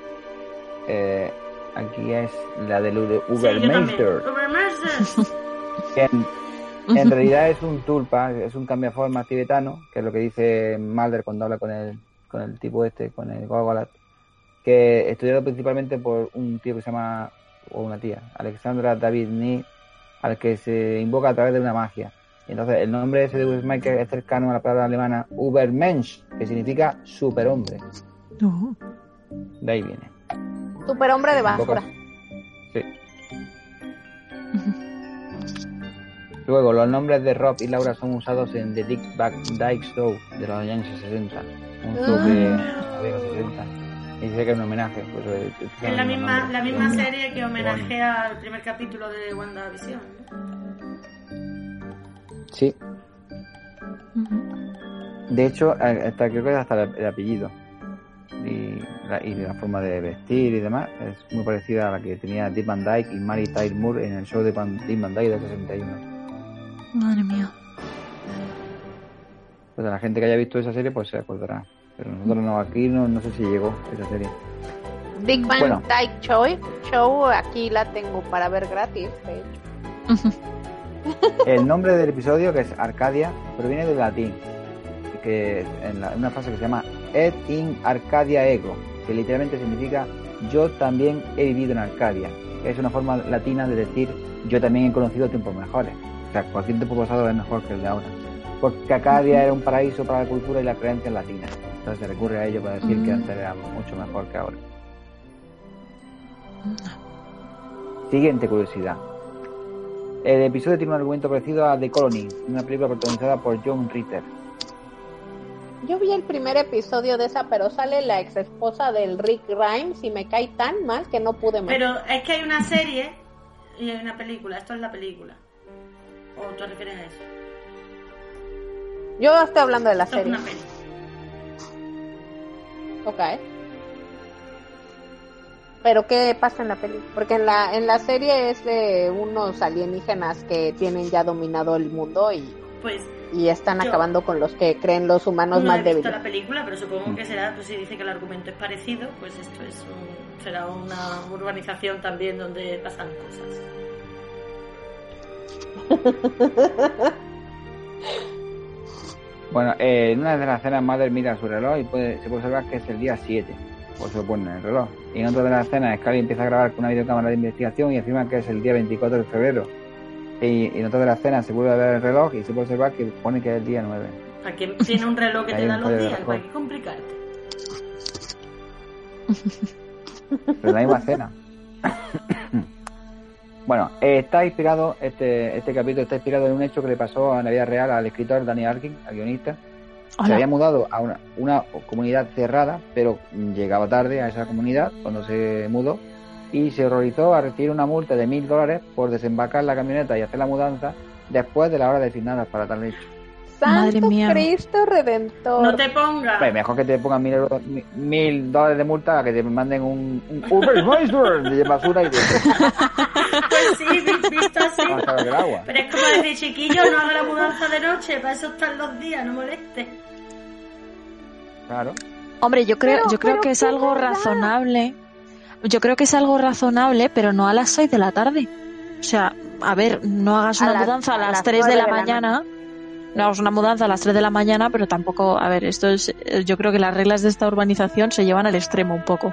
C: eh, aquí es la del
B: Sí.
C: Ubermeister.
B: Ubermeister.
C: que en, en realidad es un tulpa, es un cambiaformas tibetano, que es lo que dice Mulder cuando habla con el, con el tipo este, con el Gogolat, que estudiado principalmente por un tío que se llama, o una tía, Alexandra David Ni, al que se invoca a través de una magia. Y entonces el nombre ese de Wismaker es cercano a la palabra alemana Ubermensch, que significa superhombre.
E: No.
C: De ahí viene.
D: Superhombre de basura.
C: Sí. Luego, los nombres de Rob y Laura son usados en The Dick Back Dyke Show de los años 60. Un show de de los 60. Y dice que es un homenaje. Pues, eh,
B: Es la misma, la misma serie que homenajea al primer capítulo de WandaVision. ¿no?
C: Sí. De hecho, eh, hasta, creo que hasta el, el apellido. Y la, y la forma de vestir y demás es muy parecida a la que tenía Dick Van Dyke y Mary Tyler Moore en el show de Van, Dick Van Dyke del 61.
E: Madre mía.
C: Pues a la gente que haya visto esa serie, pues se acordará. Pero nosotros no, aquí no, no sé si llegó esa serie.
D: Big Van
C: Bueno.
D: Dyke Show, Show, aquí la tengo para ver gratis. de hecho.
E: Ujú.
C: El nombre del episodio, que es Arcadia, proviene del latín, que en la- una frase que se llama Et in Arcadia ego, que literalmente significa yo también he vivido en Arcadia. Es una forma latina de decir yo también he conocido tiempos mejores. O sea, cualquier tiempo pasado es mejor que el de ahora. Porque Arcadia era un paraíso para la cultura y las creencias latinas. Entonces se recurre a ello para decir que
E: Mm.
C: antes era mucho mejor que ahora. Siguiente curiosidad. El episodio tiene un argumento parecido a The Colony, una película protagonizada por John Ritter.
D: Yo vi el primer episodio de esa, pero sale la ex esposa del Rick Grimes y me cae tan mal que no pude más.
B: Pero es que hay una serie y hay una película. Esto es la película. ¿O te refieres a eso?
D: Yo estoy hablando de la
B: Esto es
D: serie.
B: una peli.
D: Ok. Pero ¿qué pasa en la peli? Porque en la, en la serie es de unos alienígenas que tienen ya dominado el mundo y,
B: Pues
D: y están
B: Yo-
D: acabando con los que creen los humanos
B: no
D: más
B: he visto
D: débiles.
B: la película, pero supongo que será, pues si dice que el argumento es parecido, pues esto es un- será una urbanización también donde pasan cosas.
C: Bueno, eh, en una de las escenas, Mother mira su reloj y puede, se puede observar que es el día 7, por eso lo pone en el reloj. Y en otra de las escenas, Scully empieza a grabar con una videocámara de investigación y afirma que es el día 24 de febrero. Y, y en otra de las escenas se vuelve a ver el reloj y se puede observar que pone que es el día 9.
B: ¿Para quién tiene un reloj que te da los días? ¿Para qué complicarte?
C: Pero la misma escena. bueno, eh, está inspirado, este, este capítulo está inspirado en un hecho que le pasó en la vida real al escritor Danny Arkin, al guionista. Se había mudado a una, una comunidad cerrada, pero llegaba tarde a esa comunidad cuando se mudó y se horrorizó a recibir una multa de mil dólares por desembarcar la camioneta y hacer la mudanza después de la hora designadas para tal hecho.
E: Madre
D: Santo
E: mía.
D: Cristo Redentor.
B: No te pongas.
C: Pues mejor que te pongan mil, euros- mi- mil dólares de multa a que te manden un, un Uber de basura y de
B: Pues sí, vi- visto así. Pero es como decir, chiquillo, no haga la mudanza de noche, para eso están los días, no moleste.
C: Claro.
E: Hombre, yo creo,
D: Pero-
E: yo creo que es
D: qué
E: algo razonable. Yo creo que es algo razonable, pero no a las 6 de la tarde. O sea, a ver, no hagas
D: A
E: una mudanza a
D: a
E: las,
D: las
E: 3 de
D: nueve
E: la
D: de la
E: mañana. No hagas una mudanza a las 3 de la mañana, pero tampoco, a ver, esto es, eh, yo creo que las reglas de esta urbanización se llevan al extremo un poco.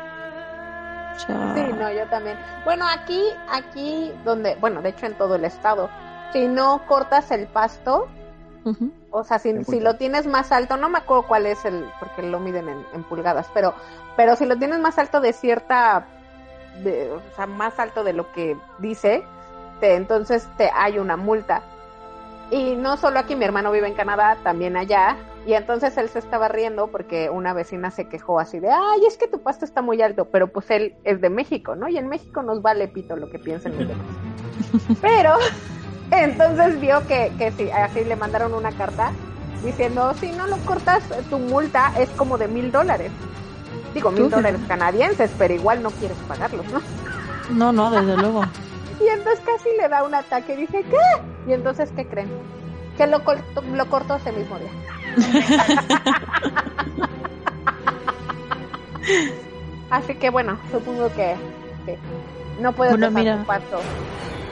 E: O sea,
D: Sí, no, yo también. Bueno, aquí, aquí donde, bueno, de hecho en todo el estado, si no cortas el pasto, o sea, si, si lo tienes más alto, no me acuerdo cuál es el, porque lo miden en, en pulgadas, pero, pero si lo tienes más alto de cierta, de- o sea, más alto de lo que dice, te, entonces te hay una multa. Y no solo aquí, mi hermano vive en Canadá, también allá, y entonces él se estaba riendo porque una vecina se quejó así de, ay, es que tu pasto está muy alto, pero pues él es de México, ¿no? Y en México nos vale pito lo que piensen los demás. Pero entonces vio que, que sí, así le mandaron una carta diciendo, si no lo cortas, tu multa es como de mil dólares. Digo, mil dólares canadienses, pero igual no quieres pagarlos, ¿no?
E: No, no, desde luego.
D: Y entonces casi le da un ataque y dice, ¿qué? Y entonces, ¿qué creen? Que lo cortó, lo cortó ese mismo día. Así que bueno, supongo que sí. no puedes
E: Bueno, mira.
D: tu pasto.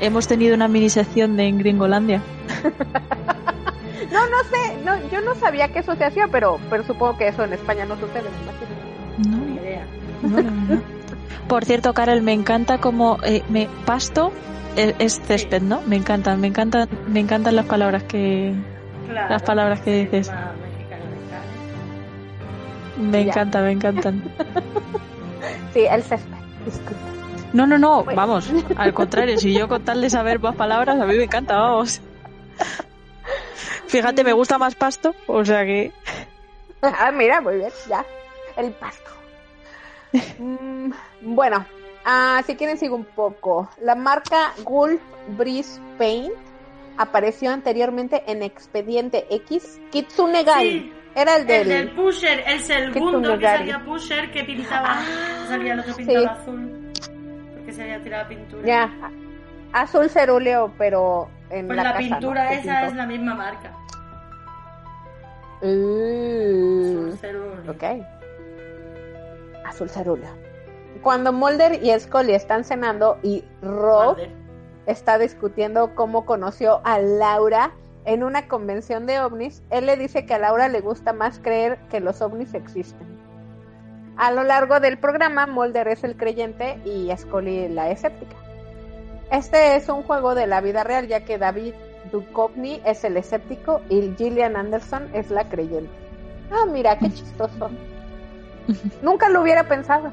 E: Hemos tenido una mini sección de en Gringolandia.
D: No, no sé, no, yo no sabía que eso se hacía, pero, pero supongo que eso en España no sucede, me imagino.
B: Ni
E: No,
B: idea.
E: no, no, no. Por cierto, Carol, me encanta como eh, me pasto eh, es césped, ¿no? Me encantan, me encantan, me encantan las palabras que
B: Claro.
E: Las palabras que dices. me encanta, me encantan.
D: Sí, el césped, disculpa.
E: No, no, no, vamos, al contrario, si yo con tal de saber más palabras, a mí me encanta, vamos. Fíjate, me gusta más pasto, o sea que
D: Ah, mira, muy bien, ya. El pasto. Mm, bueno, ah, si quieren sigo un poco. La marca Gulf Breeze Paint apareció anteriormente en Expediente X. Kitsune Gai.
B: Sí,
D: Era el del...
B: El del Pusher, el segundo que salía Pusher que pintaba,
D: Ah,
B: salía el otro pintaba
D: sí.
B: azul. Porque se había tirado pintura.
D: Ya, azul cerúleo, pero en
B: Pues
D: la,
B: la,
D: casa, ¿no?
B: pintura
D: Que
B: esa es la misma marca.
D: Uh,
B: Azul cerúleo.
D: ok. Azul cerúleo. Cuando Mulder y Scully están cenando y Rob
B: Mulder.
D: está discutiendo cómo conoció a Laura en una convención de ovnis, él le dice que a Laura le gusta más creer que los ovnis existen. A lo largo del programa, Mulder es el creyente y Scully la escéptica. Este es un juego de la vida real, ya que David Duchovny es el escéptico y Gillian Anderson es la creyente. Ah, mira, qué chistoso. Nunca lo hubiera pensado.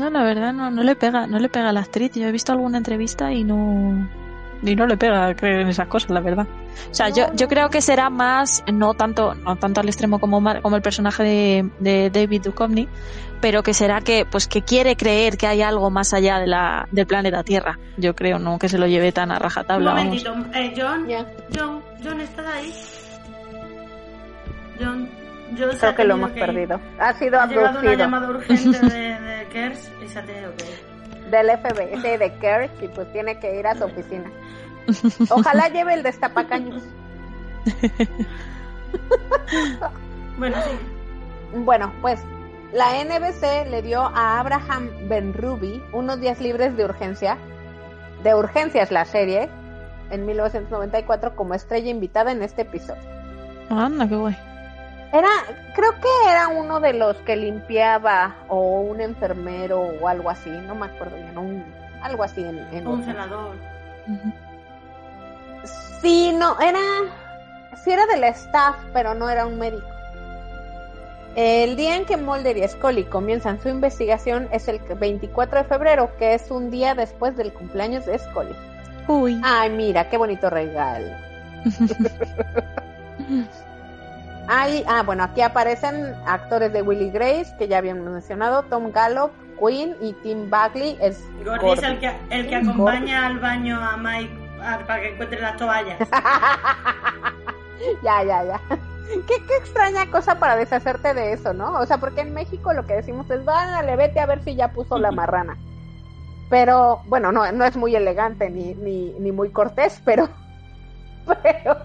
E: no, la verdad no, no le pega, no le pega a la actriz. Yo he visto alguna entrevista y no y no le pega creer en esas cosas, la verdad. O sea,
D: No,
E: yo, yo creo que será más, no tanto, no tanto al extremo como, como el personaje de, de David Duchovny, pero que será que, pues que quiere creer que hay algo más allá de la, del planeta Tierra. Yo creo, no que se lo lleve tan a
B: Un
E: rajatabla. vamos.
B: momentito, eh, John. John, John, ¿estás ahí? John,
D: Creo que lo hemos
B: que ir.
D: perdido. Ha sido
B: Ha llegado una
D: abducido
B: llamada urgente de, de Kers y se ha tenido que ir.
D: del FBI, de Kirk, y pues tiene que ir a su oficina. Ojalá lleve el destapacaños.
B: Bueno, sí.
D: Bueno, pues la NBC le dio a Abraham Benrubi unos días libres de urgencia, de urgencias la serie, en 1994 como estrella invitada en este episodio.
E: Anda, qué guay.
D: Era, creo que era uno de los que limpiaba o un enfermero o algo así, no me acuerdo bien, un, algo así en, en
B: Un.
E: Ujú.
D: Sí, no, era, sí era del staff, pero no era un médico. El día en que Mulder y Scully comienzan su investigación es el 24 de febrero, que es un día después del cumpleaños de Scully.
E: Uy.
D: Ay, mira, qué bonito regalo. Ay, ah, bueno, aquí aparecen actores de Willy Grace, que ya habíamos mencionado, Tom Gallup, Quinn y Tim Bagley es
B: Gordy es el que, el que acompaña al baño a Mike a- para que encuentre las toallas.
D: ya, ya, ya. Qué, qué extraña cosa para deshacerte de eso, ¿no? O sea, porque en México lo que decimos es, váyale, vete a ver si ya puso la marrana. Pero, bueno, no, no es muy elegante ni, ni, ni muy cortés, pero, pero,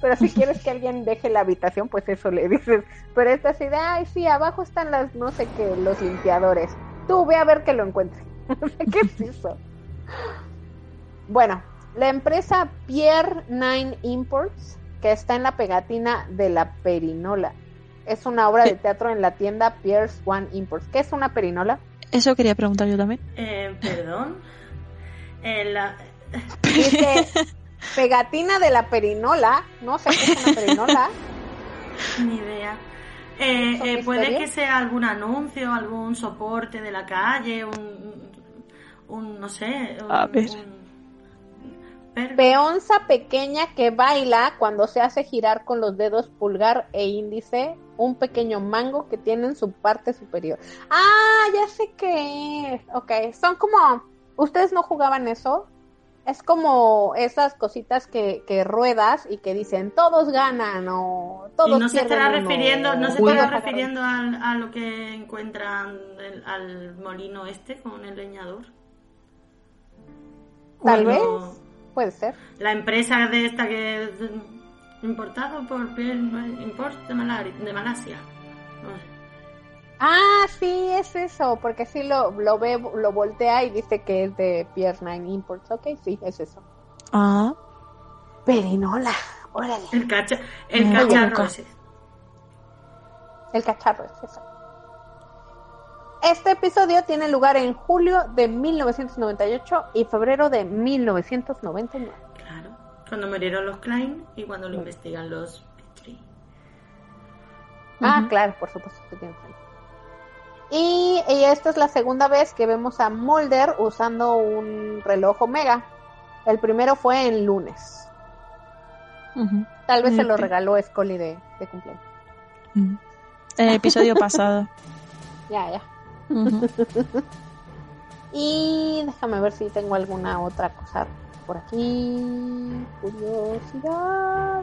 D: pero si quieres que alguien deje la habitación, pues eso le dices. Pero esta así de, ay, sí, abajo están las, no sé qué, los limpiadores. Tú ve a ver que lo encuentre. ¿Qué es eso? Bueno, la empresa Pier 9 Imports, que está en la pegatina de la perinola, es una obra de teatro en la tienda Pierce One Imports. ¿Qué es una perinola?
E: Eso quería preguntar yo también.
B: Eh, Perdón. Eh, la-
D: Dice pegatina de la perinola, no sé qué es una perinola.
B: Ni idea. Eh,
D: ¿Son
B: eh, puede que sea algún anuncio, algún soporte de la calle, un, un no sé. Un,
E: A ver.
B: un-
D: Peonza pequeña que baila cuando se hace girar con los dedos pulgar e índice un pequeño mango que tiene en su parte superior. Ah, ya sé qué es. Ok, son como... ¿Ustedes no jugaban eso? Es como esas cositas que, que ruedas y que dicen todos ganan o todos
B: y no se estará
D: uno,
B: refiriendo, no se estará refiriendo al- a lo que encuentran al molino este con el leñador.
D: Tal
B: Cuando
D: vez. Puede ser.
B: La empresa de esta que es importado por Pier Import de, Malari- de Malasia. No sé.
D: Ah, sí, es eso, porque sí lo, lo ve, lo voltea y dice que es de Pier 9 Imports. Ok, sí, es eso.
E: Ah,
D: Perinola, órale.
B: El, cacha, el
E: Muy
B: cacharro ese.
D: El cacharro es eso. Este episodio tiene lugar en julio de 1998 y febrero de 1999.
B: Claro. Cuando murieron los Klein y cuando lo investigan los Petri.
D: Ah, claro, por supuesto que tiene sentido. Y, y esta es la segunda vez que vemos a Mulder usando un reloj Omega. El primero fue en lunes. Tal vez se lo
E: Ok.
D: regaló Scully de, de cumpleaños.
E: ujú. El episodio pasado.
D: Ya, ya. Y déjame ver si tengo alguna otra cosa por aquí. Curiosidad.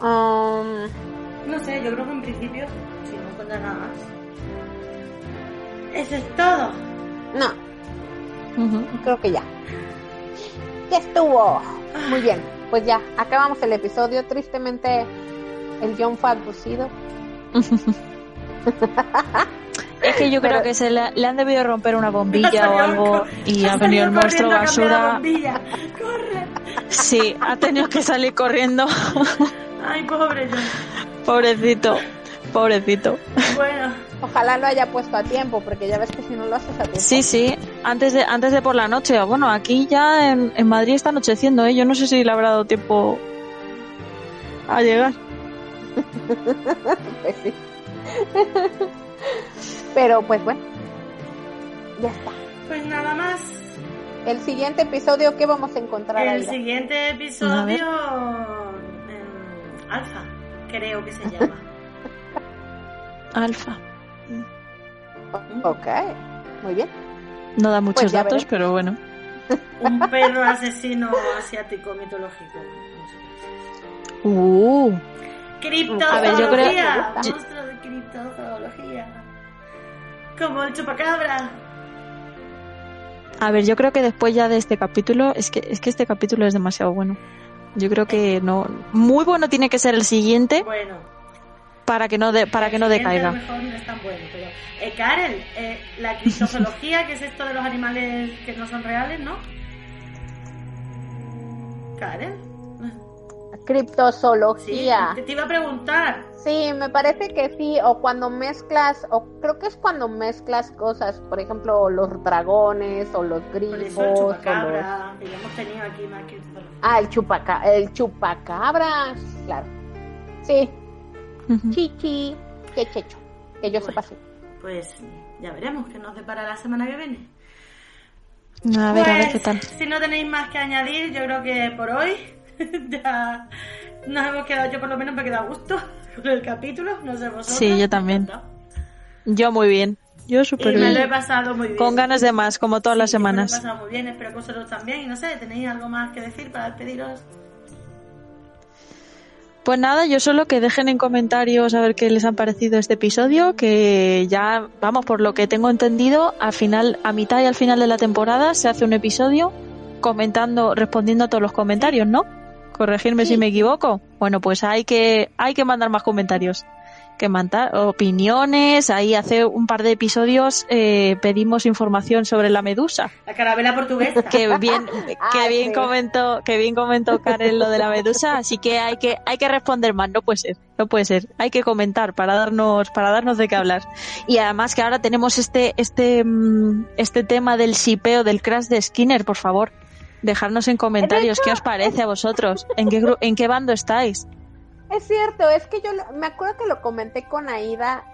D: Um,
B: No sé, yo creo que en principio, si no encuentras nada más. Eso es todo.
D: no, creo que ya. Ya estuvo. Muy bien, pues ya, acabamos el episodio. Tristemente, el John fue abducido.
E: Es que yo
D: Pero-
E: creo que se le, le han debido romper una bombilla o algo y ha venido el monstruo basura.
B: bombilla. ¡Corre!
E: Sí, ha tenido que salir corriendo.
B: Ay, pobre John.
E: Pobrecito, pobrecito.
B: Bueno,
D: Ojalá lo haya puesto a tiempo, porque ya ves que si no lo haces a tiempo.
E: Sí, sí, antes de, antes de por la noche. Bueno, aquí ya en, en Madrid está anocheciendo, ¿eh? Yo no sé si le habrá dado tiempo a llegar.
D: Pues sí. Pero pues bueno, ya está.
B: pues nada más.
D: El siguiente episodio, ¿qué vamos a encontrar?
B: El
D: Aida?
B: siguiente episodio. Alfa, creo que se llama.
E: Alfa.
D: Ok, muy bien.
E: No da muchos
D: Pues
E: datos, pero bueno.
B: Un perro asesino asiático mitológico.
E: Uh,
B: Criptozoología.
E: A ver, yo creo-
B: Monstruo de criptozoología. Como el chupacabra.
E: a ver, yo creo que después ya de este capítulo, es que, es que este capítulo es demasiado bueno. Yo creo que no. Muy bueno tiene que ser el siguiente
B: Bueno.
E: Para que no de, para que no
B: siguiente A
E: decaiga.
B: lo mejor no es tan bueno, pero. Eh, Karen, eh, la criptozoología, que es esto de los animales que no son reales, ¿no? Karen. Sí,
D: Criptozoología.
B: te, te iba a preguntar.
D: Sí, me parece que sí, o cuando mezclas, o creo que es cuando mezclas cosas, por ejemplo, los dragones o los
B: Por
D: grifos.
B: eso el
D: o los-
B: chupacabra, que ya hemos tenido aquí más criptozoología.
D: Ah, el chupaca, el chupacabras, claro. Sí,
E: Ujú.
D: chichi. sketch hecho. Que yo sepa así.
B: Pues ya veremos qué nos depara la semana que viene.
E: A ver, a ver
B: Pues,
E: qué tal.
B: Si no tenéis más que añadir, yo creo que por hoy ya nos hemos quedado, yo por lo menos me he quedado a gusto con el capítulo, no sé vosotros.
E: Sí, yo también. Yo muy bien. Yo
B: Y
E: súper
B: me lo he
E: bien.
B: pasado muy bien.
E: Con ganas de más, como todas las
B: Sí, Me lo he
E: semanas.
B: pasado muy bien, espero que vosotros también. Y no sé, ¿tenéis algo más que decir para despediros?
E: Pues nada, yo solo que dejen en comentarios a ver qué les ha parecido este episodio, que ya, vamos, por lo que tengo entendido, al final, a mitad y al final de la temporada se hace un episodio comentando, respondiendo a todos los comentarios, ¿no? Corregirme si me equivoco. Bueno, pues hay que, hay que mandar más comentarios. Que mandar opiniones, ahí hace un par de episodios eh, pedimos información sobre la medusa.
B: La carabela portuguesa.
E: que bien que bien
D: sí.
E: comentó que bien comentó Karen lo de la medusa así que hay que hay que responder más no puede ser no puede ser hay que comentar para darnos para darnos de qué hablar y además que ahora tenemos este este mm, este tema del sipeo del crash de Skinner por favor dejarnos en comentarios qué os parece a vosotros en qué en qué bando estáis
D: Es cierto, es que yo lo- me acuerdo que lo comenté con Aida.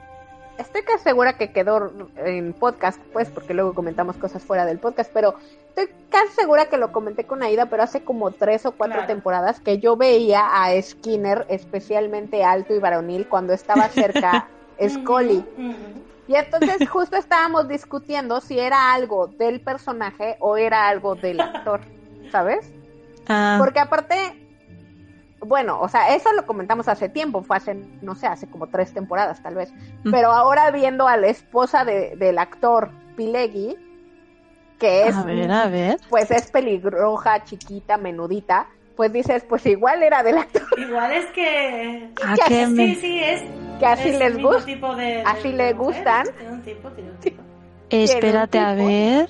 D: Estoy casi segura que quedó en podcast, pues, porque luego comentamos cosas fuera del podcast, pero estoy casi segura que lo comenté con Aida, pero hace como tres o cuatro
B: Claro.
D: temporadas que yo veía a Skinner especialmente alto y varonil cuando estaba cerca Scully. Y entonces justo estábamos discutiendo si era algo del personaje o era algo del actor, ¿sabes?
E: Ah,
D: Porque aparte, bueno, o sea, eso lo comentamos hace tiempo, fue hace, no sé, hace como tres temporadas tal vez.
E: Mm.
D: Pero ahora viendo a la esposa de- del actor Pileggi, que es,
E: a ver a ver
D: pues es peligrosa, chiquita, menudita, pues dices, pues igual era del actor,
B: Igual es que...
E: ¿A
D: que
E: qué
B: Sí,
E: me-
B: sí, es...
D: que así
B: es
D: les gusta.
B: tipo de-
D: así le gustan.
E: Espérate a ver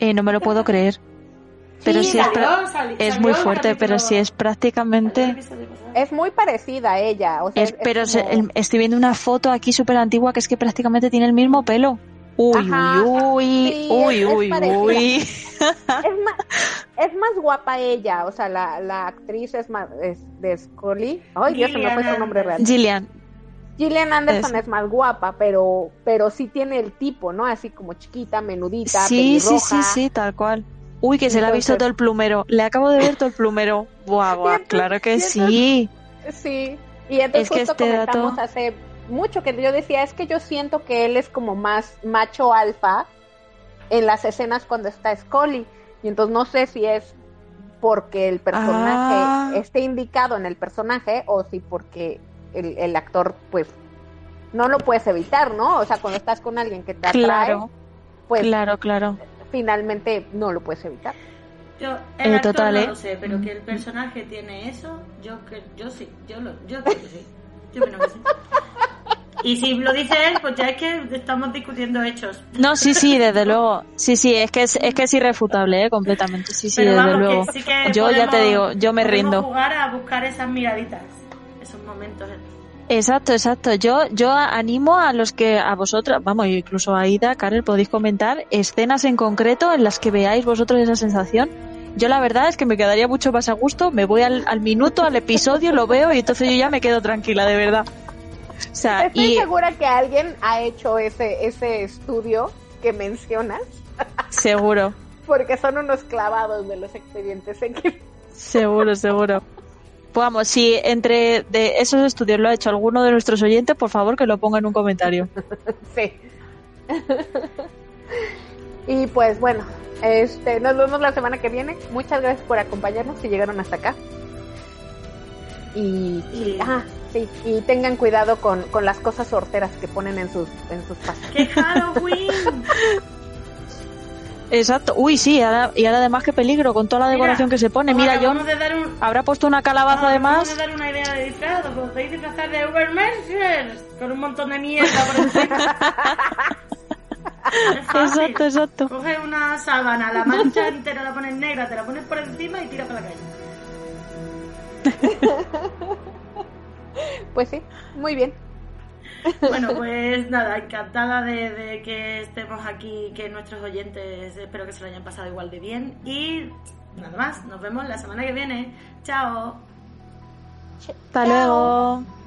E: eh, no me lo puedo creer pero
B: Sí,
E: si es
B: salió,
E: es muy fuerte pero si es prácticamente.
D: Es muy parecida a ella, o sea,
E: Es, pero
D: como-
E: estoy viendo una foto aquí súper antigua que es que prácticamente tiene el mismo pelo. Uy,
D: Ajá,
E: uy,
D: sí,
E: uy,
D: es- es
E: uy, uy.
D: es más, es más guapa ella, o sea, la, la actriz es más es de Scully. Ay, Dios, se me fue su nombre real.
E: Gillian,
D: Gillian Anderson
E: Es-
D: es, más guapa, pero pero sí tiene el tipo, ¿no? Así como chiquita, menudita,
E: sí, sí, sí, sí, tal cual. Uy, que se le ha visto todo el plumero. Le acabo de ver todo el plumero. Buah, buah,
D: entonces-
E: claro que sí.
D: Sí. Y entonces
E: Es que
D: justo
E: este
D: comentamos
E: dato-
D: hace mucho que yo decía, es que yo siento que él es como más macho alfa en las escenas cuando está Scully. Y entonces no sé si es porque el personaje
E: Ah.
D: esté indicado en el personaje o si porque el, el actor, pues, no lo puedes evitar, ¿no? O sea, cuando estás con alguien que te atrae,
E: Claro,
D: pues
E: claro, claro.
D: Finalmente no lo puedes evitar.
B: Yo, el
E: Eh,
B: actor
E: total,
B: no
E: ¿eh?
B: lo sé, pero que el personaje tiene eso, yo que yo sí, yo lo, yo creo que sí. Yo creo que sí. Y si lo dice él, pues ya es que estamos discutiendo hechos.
E: No, sí, sí, desde luego. Sí, sí, es que es, es que es irrefutable, ¿eh? completamente. Sí, sí,
B: Pero
E: desde
B: vamos, que
E: luego.
B: sí que
E: Yo ya te digo, yo me rindo.
B: jugar a buscar esas miraditas, esos momentos.
E: Exacto, exacto. Yo, yo animo a los que, a vosotros, vamos, incluso a Aida, Karel, podéis comentar escenas en concreto en las que veáis vosotros esa sensación. Yo la verdad es que me quedaría mucho más a gusto, me voy al, al minuto, al episodio, lo veo y entonces yo ya me quedo tranquila, de verdad. O sea,
D: Estoy
E: y
D: segura que alguien ha hecho ese, ese estudio que mencionas,
E: seguro,
D: porque son unos clavados de los expedientes X.
E: seguro, seguro. Pues vamos, si entre de esos estudios lo ha hecho alguno de nuestros oyentes, por favor que lo ponga en un comentario.
D: Sí. y pues bueno, este, nos vemos la semana que viene. Muchas gracias por acompañarnos si llegaron hasta acá. Y,
B: Y-
D: ah, sí, y tengan cuidado con, con las cosas sorteras que ponen en sus en sus pastas.
B: ¡Qué Halloween!
E: Exacto. Uy, sí, ahora- y ahora además qué peligro con toda la
B: Mira,
E: decoración que se pone. Mira, John
B: acabamos de dar un,
E: habrá puesto una calabaza además.
B: acabamos de dar una idea de disfraz. Os podéis disfrazar de Ubermensers con un montón de mierda por encima.
E: Exacto, exacto.
B: Coges una sábana, la mancha entera la pones negra, te la pones por encima y tiras para la calle.
D: Pues sí, muy bien.
B: Bueno, pues nada, encantada de, de que estemos aquí, que nuestros oyentes espero que se lo hayan pasado igual de bien. Y nada más, nos vemos la semana que viene. Chao.
E: Hasta luego.